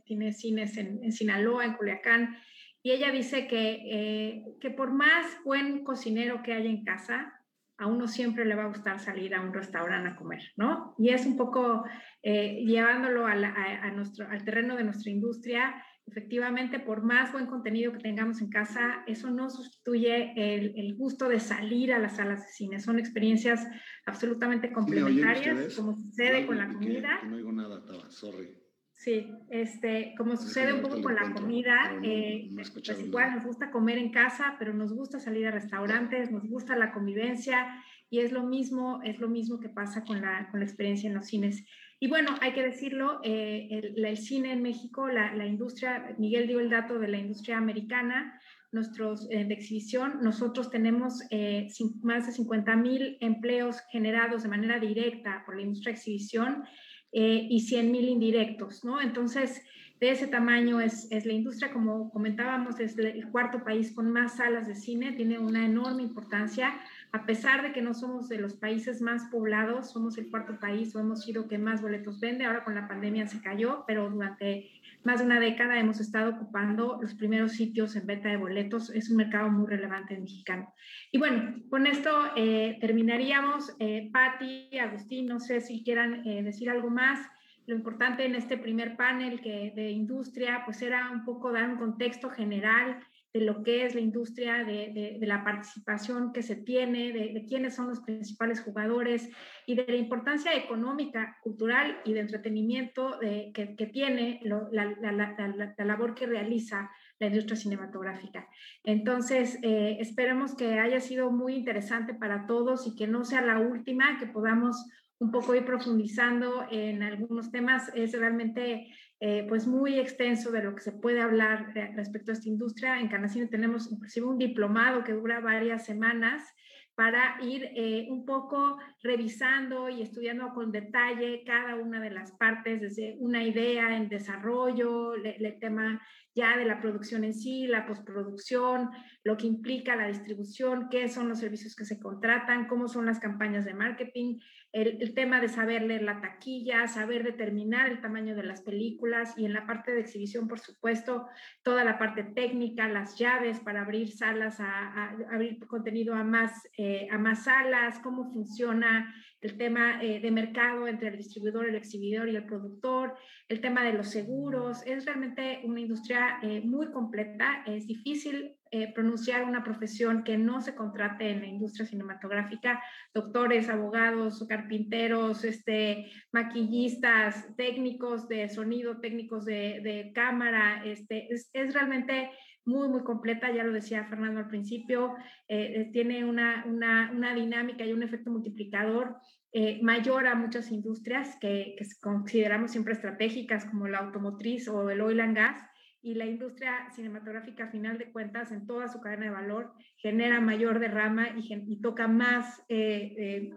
tiene cines en, Sinaloa, en Culiacán, y ella dice que, que por más buen cocinero que haya en casa, a uno siempre le va a gustar salir a un restaurante a comer, ¿no? Y es un poco llevándolo al terreno de nuestra industria efectivamente, por más buen contenido que tengamos en casa, eso no sustituye el, gusto de salir a las salas de cine. Son experiencias absolutamente complementarias, como sucede con la comida. no digo nada, sorry. Sí, este, como sucede un poco con la comida, eh, pues igual nos gusta comer en casa, pero nos gusta salir a restaurantes, nos gusta la convivencia y es lo mismo, es lo mismo que pasa con la, con la experiencia en los cines. Y bueno, hay que decirlo, eh, el, cine en México, la, la, industria, Miguel dio el dato de la industria americana, nuestros eh, de exhibición, nosotros tenemos eh, más de 50 mil empleos generados de manera directa por la industria de exhibición y 100 mil indirectos, ¿no? Entonces, de ese tamaño es, es, la industria, como comentábamos, es el cuarto país con más salas de cine, tiene una enorme importancia a pesar de que no somos de los países más poblados, somos el cuarto país o hemos sido que más boletos vende, ahora con la pandemia se cayó, pero durante más de una década hemos estado ocupando los primeros sitios en venta de boletos, es un mercado muy relevante mexicano. Y bueno, con esto eh, terminaríamos. Eh, Patti, Agustín, no sé si quieran eh, decir algo más. Lo importante en este primer panel que, de industria, pues era un poco dar un contexto general de lo que es la industria, de, de, la participación que se tiene, de, quiénes son los principales jugadores y de la importancia económica, cultural y de entretenimiento que, que, tiene la, labor que realiza la industria cinematográfica. Entonces, eh, esperemos que haya sido muy interesante para todos y que no sea la última, que podamos un poco ir profundizando en algunos temas. Es realmente eh, pues muy extenso de lo que se puede hablar respecto a esta industria. En Canacine tenemos inclusive un diplomado que dura varias semanas para ir eh, un poco revisando y estudiando con detalle cada una de las partes, desde una idea en desarrollo, el tema ya de la producción en sí, la postproducción, lo que implica la distribución, qué son los servicios que se contratan, cómo son las campañas de marketing, el, tema de saber leer la taquilla, saber determinar el tamaño de las películas y en la parte de exhibición, por supuesto, toda la parte técnica, las llaves para abrir salas, a, abrir contenido a más, eh, a más salas, cómo funciona el tema eh, de mercado entre el distribuidor, el exhibidor y el productor, el tema de los seguros. Es realmente una industria eh, muy completa, es difícil eh, pronunciar una profesión que no se contrate en la industria cinematográfica, doctores, abogados, carpinteros, este, maquillistas, técnicos de sonido, técnicos de, cámara, este, es, realmente muy, muy completa, ya lo decía Fernando al principio, eh, eh, tiene una, una, dinámica y un efecto multiplicador mayor a muchas industrias que, que, consideramos siempre estratégicas como la automotriz o el oil and gas, y la industria cinematográfica, a final de cuentas, en toda su cadena de valor, genera mayor derrama y, toca más eh, eh,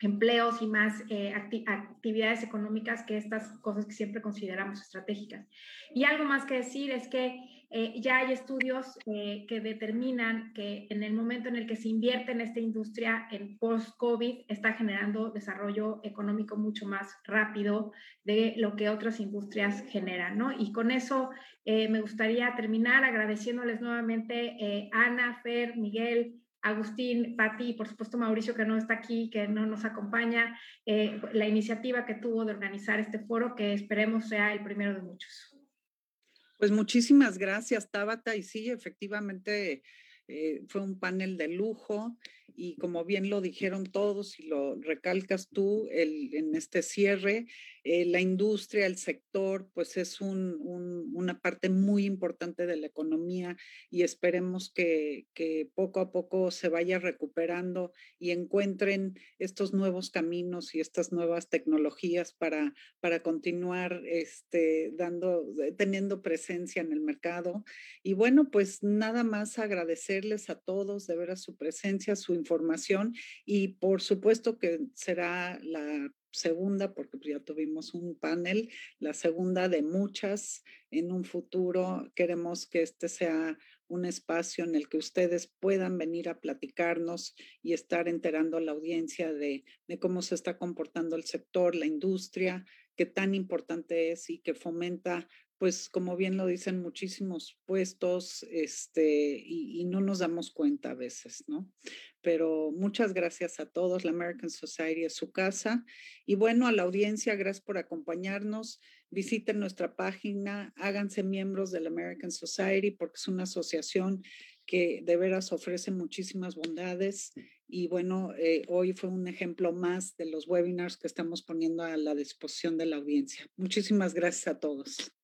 empleos y más eh, actividades económicas que estas cosas que siempre consideramos estratégicas. Y algo más que decir es que eh, ya hay estudios eh, que determinan que en el momento en el que se invierte en esta industria en post-COVID está generando desarrollo económico mucho más rápido de lo que otras industrias generan, ¿no? Y con eso me gustaría terminar agradeciéndoles nuevamente Ana, Fer, Miguel, Agustín, Pati por supuesto Mauricio que no está aquí, que no nos acompaña, eh, la iniciativa que tuvo de organizar este foro que esperemos sea el primero de muchos. Pues muchísimas gracias, Tabata. Y sí, efectivamente eh, fue un panel de lujo y como bien lo dijeron todos y lo recalcas tú en este cierre, eh, la industria, el sector, pues es una parte muy importante de la economía y esperemos que, poco a poco se vaya recuperando y encuentren estos nuevos caminos y estas nuevas tecnologías para, para continuar este, dando, teniendo presencia en el mercado. Y bueno, pues nada más agradecerles a todos de ver a su presencia, su información y por supuesto que será la segunda, porque pues, ya tuvimos un panel, la segunda de muchas en un futuro. Queremos que este sea un espacio en el que ustedes puedan venir a platicarnos y estar enterando a la audiencia de, de cómo se está comportando el sector, la industria, qué tan importante es y que fomenta pues como bien lo dicen, muchísimos puestos, este, y, no nos damos cuenta a veces, ¿no? Pero muchas gracias a todos, la American Society es su casa. Y bueno, a la audiencia, gracias por acompañarnos. Visiten nuestra página, háganse miembros de la American Society porque es una asociación que de veras ofrece muchísimas bondades. Y bueno, eh, hoy fue un ejemplo más de los webinars que estamos poniendo a la disposición de la audiencia. Muchísimas gracias a todos.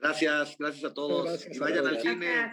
Gracias, gracias a todos. vayan al cine.